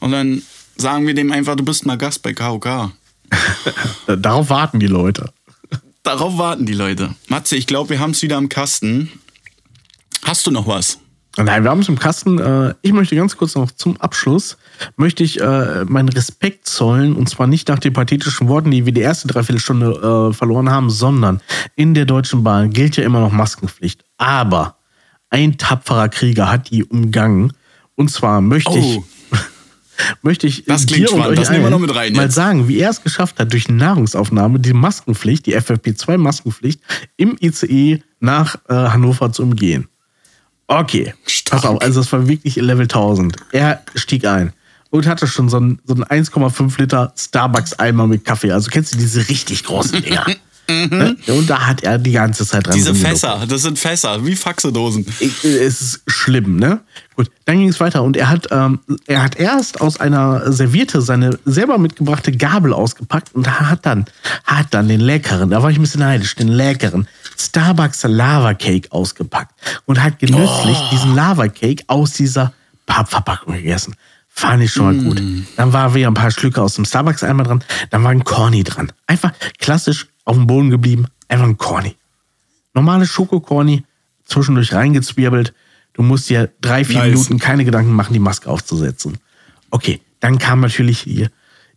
Und dann sagen wir dem einfach, du bist mal Gast bei KOK. Da- Darauf warten die Leute. Darauf warten die Leute. Matze, ich glaube, wir haben es wieder am Kasten. Hast du noch was? Nein, wir haben es im Kasten. Äh, Ich möchte ganz kurz noch zum Abschluss, möchte ich äh, meinen Respekt zollen und zwar nicht nach den pathetischen Worten, die wir die erste Dreiviertelstunde äh, verloren haben, sondern in der Deutschen Bahn gilt ja immer noch Maskenpflicht. Aber ein tapferer Krieger hat die umgangen und zwar möchte ich Oh. Möchte ich Das klingt dir und spannend. euch Das nehmen wir noch mit rein mal jetzt. sagen, wie er es geschafft hat, durch Nahrungsaufnahme die Maskenpflicht, die FFP2-Maskenpflicht im ICE nach äh, Hannover zu umgehen. Okay, Stark. pass auf, also das war wirklich Level 1000. Er stieg ein und hatte schon so einen, so einen 1,5 Liter Starbucks-Eimer mit Kaffee. Also kennst du diese richtig großen Dinger? [laughs] Ne? Und da hat er die ganze Zeit dran Mhm. Diese. Fässer, das sind Fässer, wie Faxedosen. Ich- Es ist schlimm, ne? Gut, dann ging es weiter und er hat, ähm, er hat erst aus einer Serviette seine selber mitgebrachte Gabel ausgepackt und hat dann, hat dann den leckeren, da war ich ein bisschen neidisch, den leckeren Starbucks Lava Cake ausgepackt und hat genüsslich diesen Lava Cake aus dieser Pappverpackung gegessen. Fand ich schon mal gut. Dann waren wieder ein paar Schlücke aus dem Starbucks-Eimer dran. Dann war ein Corny dran. Einfach klassisch auf dem Boden geblieben. Einfach ein Corny normale Schokokorni zwischendurch reingezwirbelt. Du musst dir drei, vier Nice. Minuten keine Gedanken machen, die Maske aufzusetzen. Okay, dann kam natürlich die,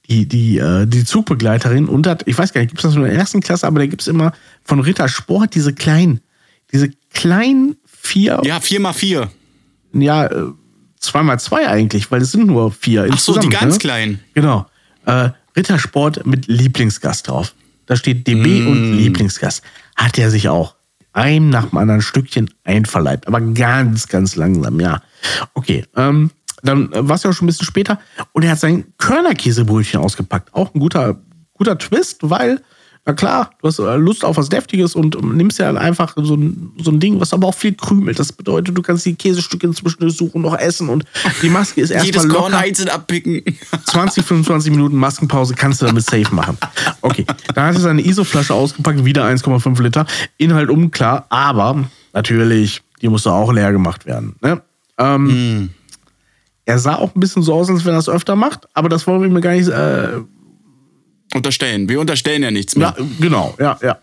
die, die, äh, die Zugbegleiterin und hat, ich weiß gar nicht, gibt es das nur in der ersten Klasse, aber da gibt es immer von Ritter Sport diese kleinen, diese kleinen vier, Ja, 4x4. ja, äh, zweimal zwei eigentlich, weil es sind nur vier Ach so, die ganz ne? kleinen. Genau. Äh, Rittersport mit Lieblingsgast drauf. Da steht DB Mm. und Lieblingsgast. Hat er sich auch einem nach dem anderen Stückchen einverleibt. Aber ganz, ganz langsam, ja. Okay, ähm, dann war es ja auch schon ein bisschen später. Und er hat sein Körnerkäsebrötchen ausgepackt. Auch ein guter, guter Twist, weil, na klar, du hast äh, Lust auf was Deftiges und ähm, nimmst ja einfach so ein, so ein Ding, was aber auch viel krümelt. Das bedeutet, du kannst die Käsestücke zwischendurch suchen, noch essen und die Maske ist erstmal Jedes locker. Korn einzeln abpicken. [laughs] 20, 25 Minuten Maskenpause kannst du damit safe machen. Okay, dann hat er seine ISO-Flasche ausgepackt, wieder 1,5 Liter. Inhalt unklar, aber natürlich, die musste auch leer gemacht werden. Ne? Ähm, Er sah auch ein bisschen so aus, als wenn er es öfter macht, aber das wollen wir mir gar nicht. Äh, Unterstellen. Wir unterstellen ja nichts mehr. ja, genau, ja, ja.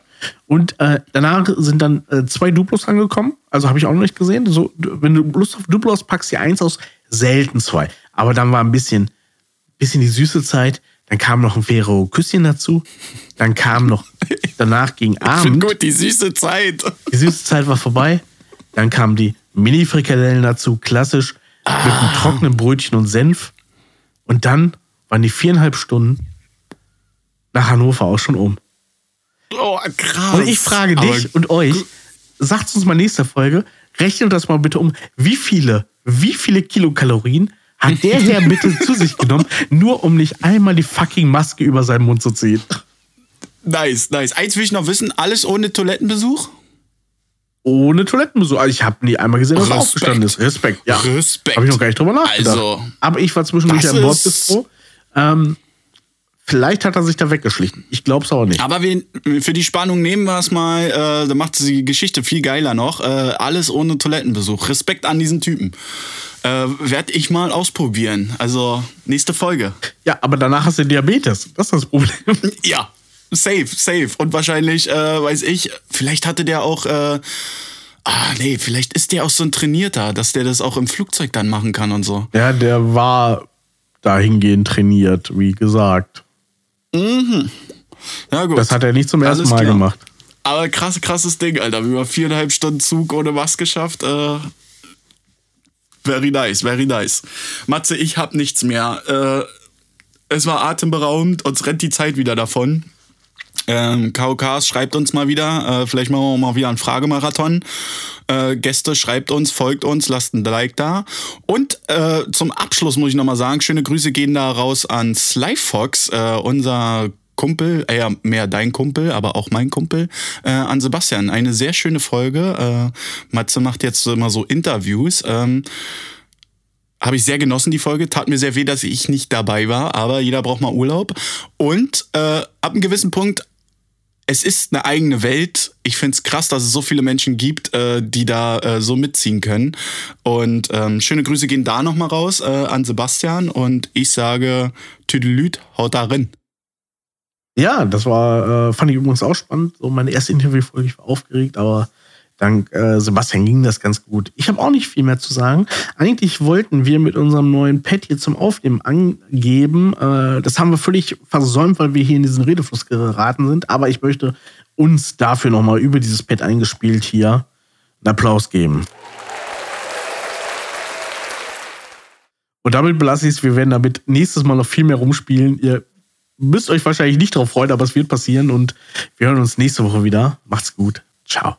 Und äh, danach sind dann äh, zwei Duplos angekommen. Also habe ich auch noch nicht gesehen. So, wenn du Lust auf Duplo hast, packst du dir eins aus, selten zwei. Aber dann war ein bisschen, bisschen die süße Zeit. Dann kam noch ein Ferro Küsschen dazu. Dann kam noch danach gegen [laughs] Abend. gut, die süße Zeit. Die süße Zeit war vorbei. Dann kamen die Mini-Frikadellen dazu, klassisch, mit einem trockenen Brötchen und Senf. Und dann waren die viereinhalb Stunden nach Hannover auch schon um. Oh, krass. Und ich frage dich Aber und euch, sagt uns mal nächste Folge, rechnet das mal bitte um, wie viele, wie viele Kilokalorien hat [laughs] der Herr bitte zu sich genommen, nur um nicht einmal die fucking Maske über seinen Mund zu ziehen? Nice, nice. Eins will ich noch wissen, alles ohne Toilettenbesuch? Ohne Toilettenbesuch. Also ich habe nie einmal gesehen, dass er Respekt. aufgestanden ist. Respekt, ja. Respekt. Habe ich noch gar nicht drüber nachgedacht. Also, Aber ich war zwischendurch das am ist- Bordbistro. Ähm, vielleicht hat er sich da weggeschlichen. Ich glaube es aber nicht. Aber wir, für die Spannung nehmen wir es mal, äh, da macht die Geschichte viel geiler noch. Äh, alles ohne Toilettenbesuch. Respekt an diesen Typen. Äh, Werde ich mal ausprobieren. Also, nächste Folge. Ja, aber danach hast du Diabetes. Das ist das Problem. [laughs] Ja, safe, safe. Und wahrscheinlich, äh, weiß ich, vielleicht hatte der auch. Äh, Ah, nee, vielleicht ist der auch so ein Trainierter, dass der das auch im Flugzeug dann machen kann und so. Ja, der war dahingehend trainiert, wie gesagt. Mhm. Ja, gut. Das hat er nicht zum ersten Alles Mal klar. gemacht. Aber krass, krasses Ding, Alter. Wie man viereinhalb Stunden Zug ohne Maske schafft. Äh, very nice, very nice. Matze, ich hab nichts mehr. Äh, es war atemberaubend, uns rennt die Zeit wieder davon. Ähm, KOKs schreibt uns mal wieder. Äh, vielleicht machen wir mal wieder einen Fragemarathon. Äh, Gäste, schreibt uns, folgt uns, lasst ein Like da. Und äh, zum Abschluss muss ich nochmal sagen, schöne Grüße gehen da raus an Slyfox, äh, unser Kumpel, äh, mehr dein Kumpel, aber auch mein Kumpel, äh, an Sebastian. Eine sehr schöne Folge. Äh, Matze macht jetzt immer so Interviews. Ähm, habe ich sehr genossen, die Folge. Tat mir sehr weh, dass ich nicht dabei war, aber jeder braucht mal Urlaub. Und äh, ab einem gewissen Punkt, es ist eine eigene Welt. Ich find's krass, dass es so viele Menschen gibt, äh, die da äh, so mitziehen können. Und ähm, schöne Grüße gehen da nochmal raus äh, an Sebastian. Und ich sage, Tüdelüt, haut da rein. Ja, das war, äh, fand ich übrigens auch spannend. So meine erste Interviewfolge, ich war aufgeregt, aber dank äh, Sebastian ging das ganz gut. Ich habe auch nicht viel mehr zu sagen. Eigentlich wollten wir mit unserem neuen Pad hier zum Aufnehmen angeben. Äh, das haben wir völlig versäumt, weil wir hier in diesen Redefluss geraten sind. Aber ich möchte uns dafür nochmal über dieses Pad eingespielt hier einen Applaus geben. Und damit belasse ich es. Wir werden damit nächstes Mal noch viel mehr rumspielen. Ihr müsst euch wahrscheinlich nicht drauf freuen, aber es wird passieren. Und wir hören uns nächste Woche wieder. Macht's gut. Ciao.